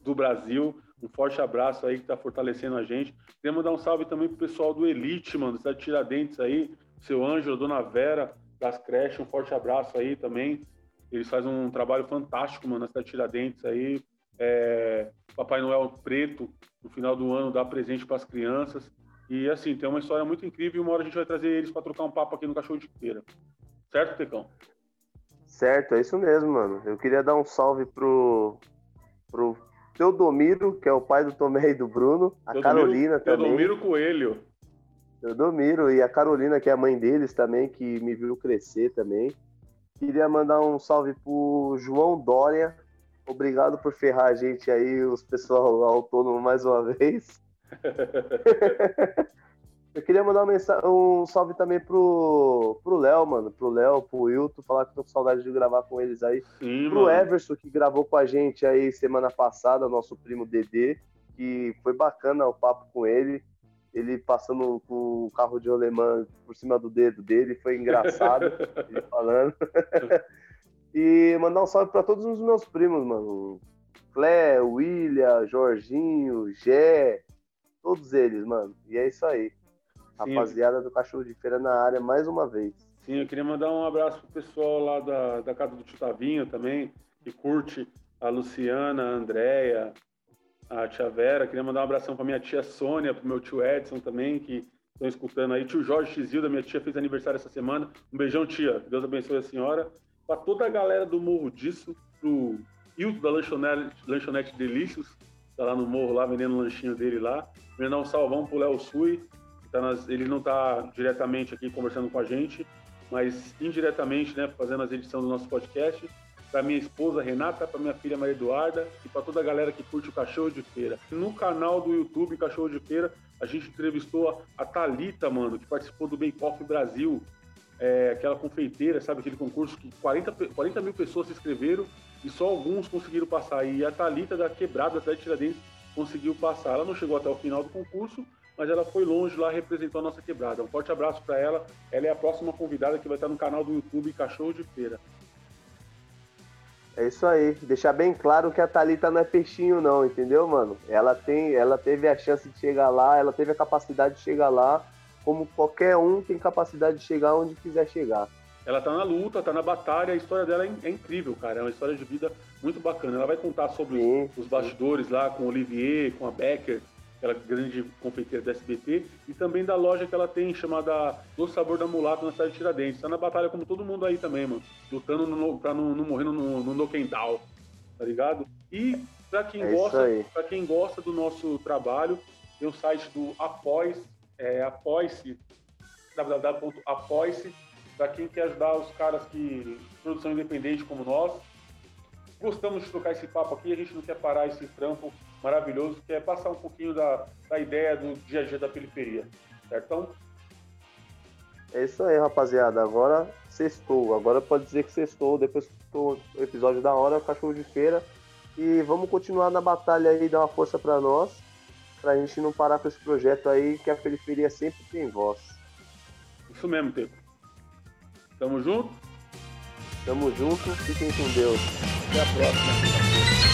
do Brasil. Um forte abraço aí que tá fortalecendo a gente. Queria mandar um salve também pro pessoal do Elite, mano, da Tiradentes aí, seu Ângelo, Dona Vera, das creches, um forte abraço aí também. Eles fazem um trabalho fantástico, mano, na cidade de Tiradentes aí. É, Papai Noel Preto, no final do ano, dá presente para as crianças. E assim, tem uma história muito incrível e uma hora a gente vai trazer eles para trocar um papo aqui no Cachorro de Feira. Certo, Tecão? Certo, é isso mesmo, mano. Eu queria dar um salve pro, pro Teodomiro, que é o pai do Tomé e do Bruno, a Teodomiro, Carolina também. Teodomiro Coelho. Teodomiro e a Carolina, que é a mãe deles também, que me viu crescer também. Queria mandar um salve pro João Dória. Obrigado por ferrar a gente aí, os pessoal autônomo mais uma [laughs] vez. [laughs] Eu queria mandar uma mensagem, um salve também pro, pro Léo, mano. Pro Léo, pro Wilton, falar que tô com saudade de gravar com eles aí. Sim, pro mano. Everson, que gravou com a gente aí semana passada, nosso primo Dedê, que foi bacana o papo com ele. Ele passando com o carro de alemã por cima do dedo dele, foi engraçado [laughs] ele falando. [laughs] e mandar um salve para todos os meus primos, mano. Clé, William, Jorginho, Gé, todos eles, mano. E é isso aí. Sim, Rapaziada do Cachorro de Feira na área mais uma vez. Sim, eu queria mandar um abraço pro pessoal lá da, da casa do Tio Tavinho também, que curte a Luciana, a Andréia, a tia Vera. Queria mandar um abração para minha tia Sônia, para o meu tio Edson também, que estão escutando aí. Tio Jorge Xilda, minha tia fez aniversário essa semana. Um beijão, tia. Deus abençoe a senhora. Para toda a galera do Morro Disso, pro Hilton da Lanchonete, Lanchonete Delícios, tá lá no morro, lá vendendo o lanchinho dele lá. Meu irmão Salvão pro Léo Sui, tá nas, ele não tá diretamente aqui conversando com a gente, mas indiretamente, né, fazendo as edições do nosso podcast. Para minha esposa Renata, para minha filha Maria Eduarda e para toda a galera que curte o Cachorro de Feira. No canal do YouTube Cachorro de Feira, a gente entrevistou a, a Thalita, mano, que participou do Bake Off Brasil, é, aquela confeiteira, sabe, aquele concurso que 40, 40 mil pessoas se inscreveram e só alguns conseguiram passar. E a Thalita da Quebrada, da Tiradentes, conseguiu passar. Ela não chegou até o final do concurso, mas ela foi longe lá, representou a nossa quebrada. Um forte abraço para ela. Ela é a próxima convidada que vai estar no canal do YouTube Cachorro de Feira. É isso aí. Deixar bem claro que a Thalita não é peixinho, não, entendeu, mano? Ela tem, ela teve a chance de chegar lá, ela teve a capacidade de chegar lá, como qualquer um tem capacidade de chegar onde quiser chegar. Ela tá na luta, tá na batalha, a história dela é, é incrível, cara. É uma história de vida muito bacana. Ela vai contar sobre sim, os, os bastidores lá com o Olivier, com a Becker, aquela grande confeiteira da SBT, e também da loja que ela tem chamada Do Sabor da Mulata na cidade de Tiradentes. Tá na batalha como todo mundo aí também, mano. Lutando no, pra não, não morrer no, no tá ligado? E pra quem, é gosta, pra quem gosta do nosso trabalho, tem o site do Apoice, é, www.apoice, para quem quer ajudar os caras que produção independente como nós. Gostamos de trocar esse papo aqui, a gente não quer parar esse trampo maravilhoso, que é passar um pouquinho da, da ideia do dia a dia da periferia, certo? É isso aí, rapaziada. Agora sextou. Agora pode dizer que sextou. Depois do episódio da hora, cachorro de feira. E vamos continuar na batalha aí, dar uma força para nós, pra gente não parar com esse projeto aí, que a periferia sempre tem voz. Isso mesmo, Teco. Tamo junto? Tamo junto. Fiquem com Deus. Até a próxima.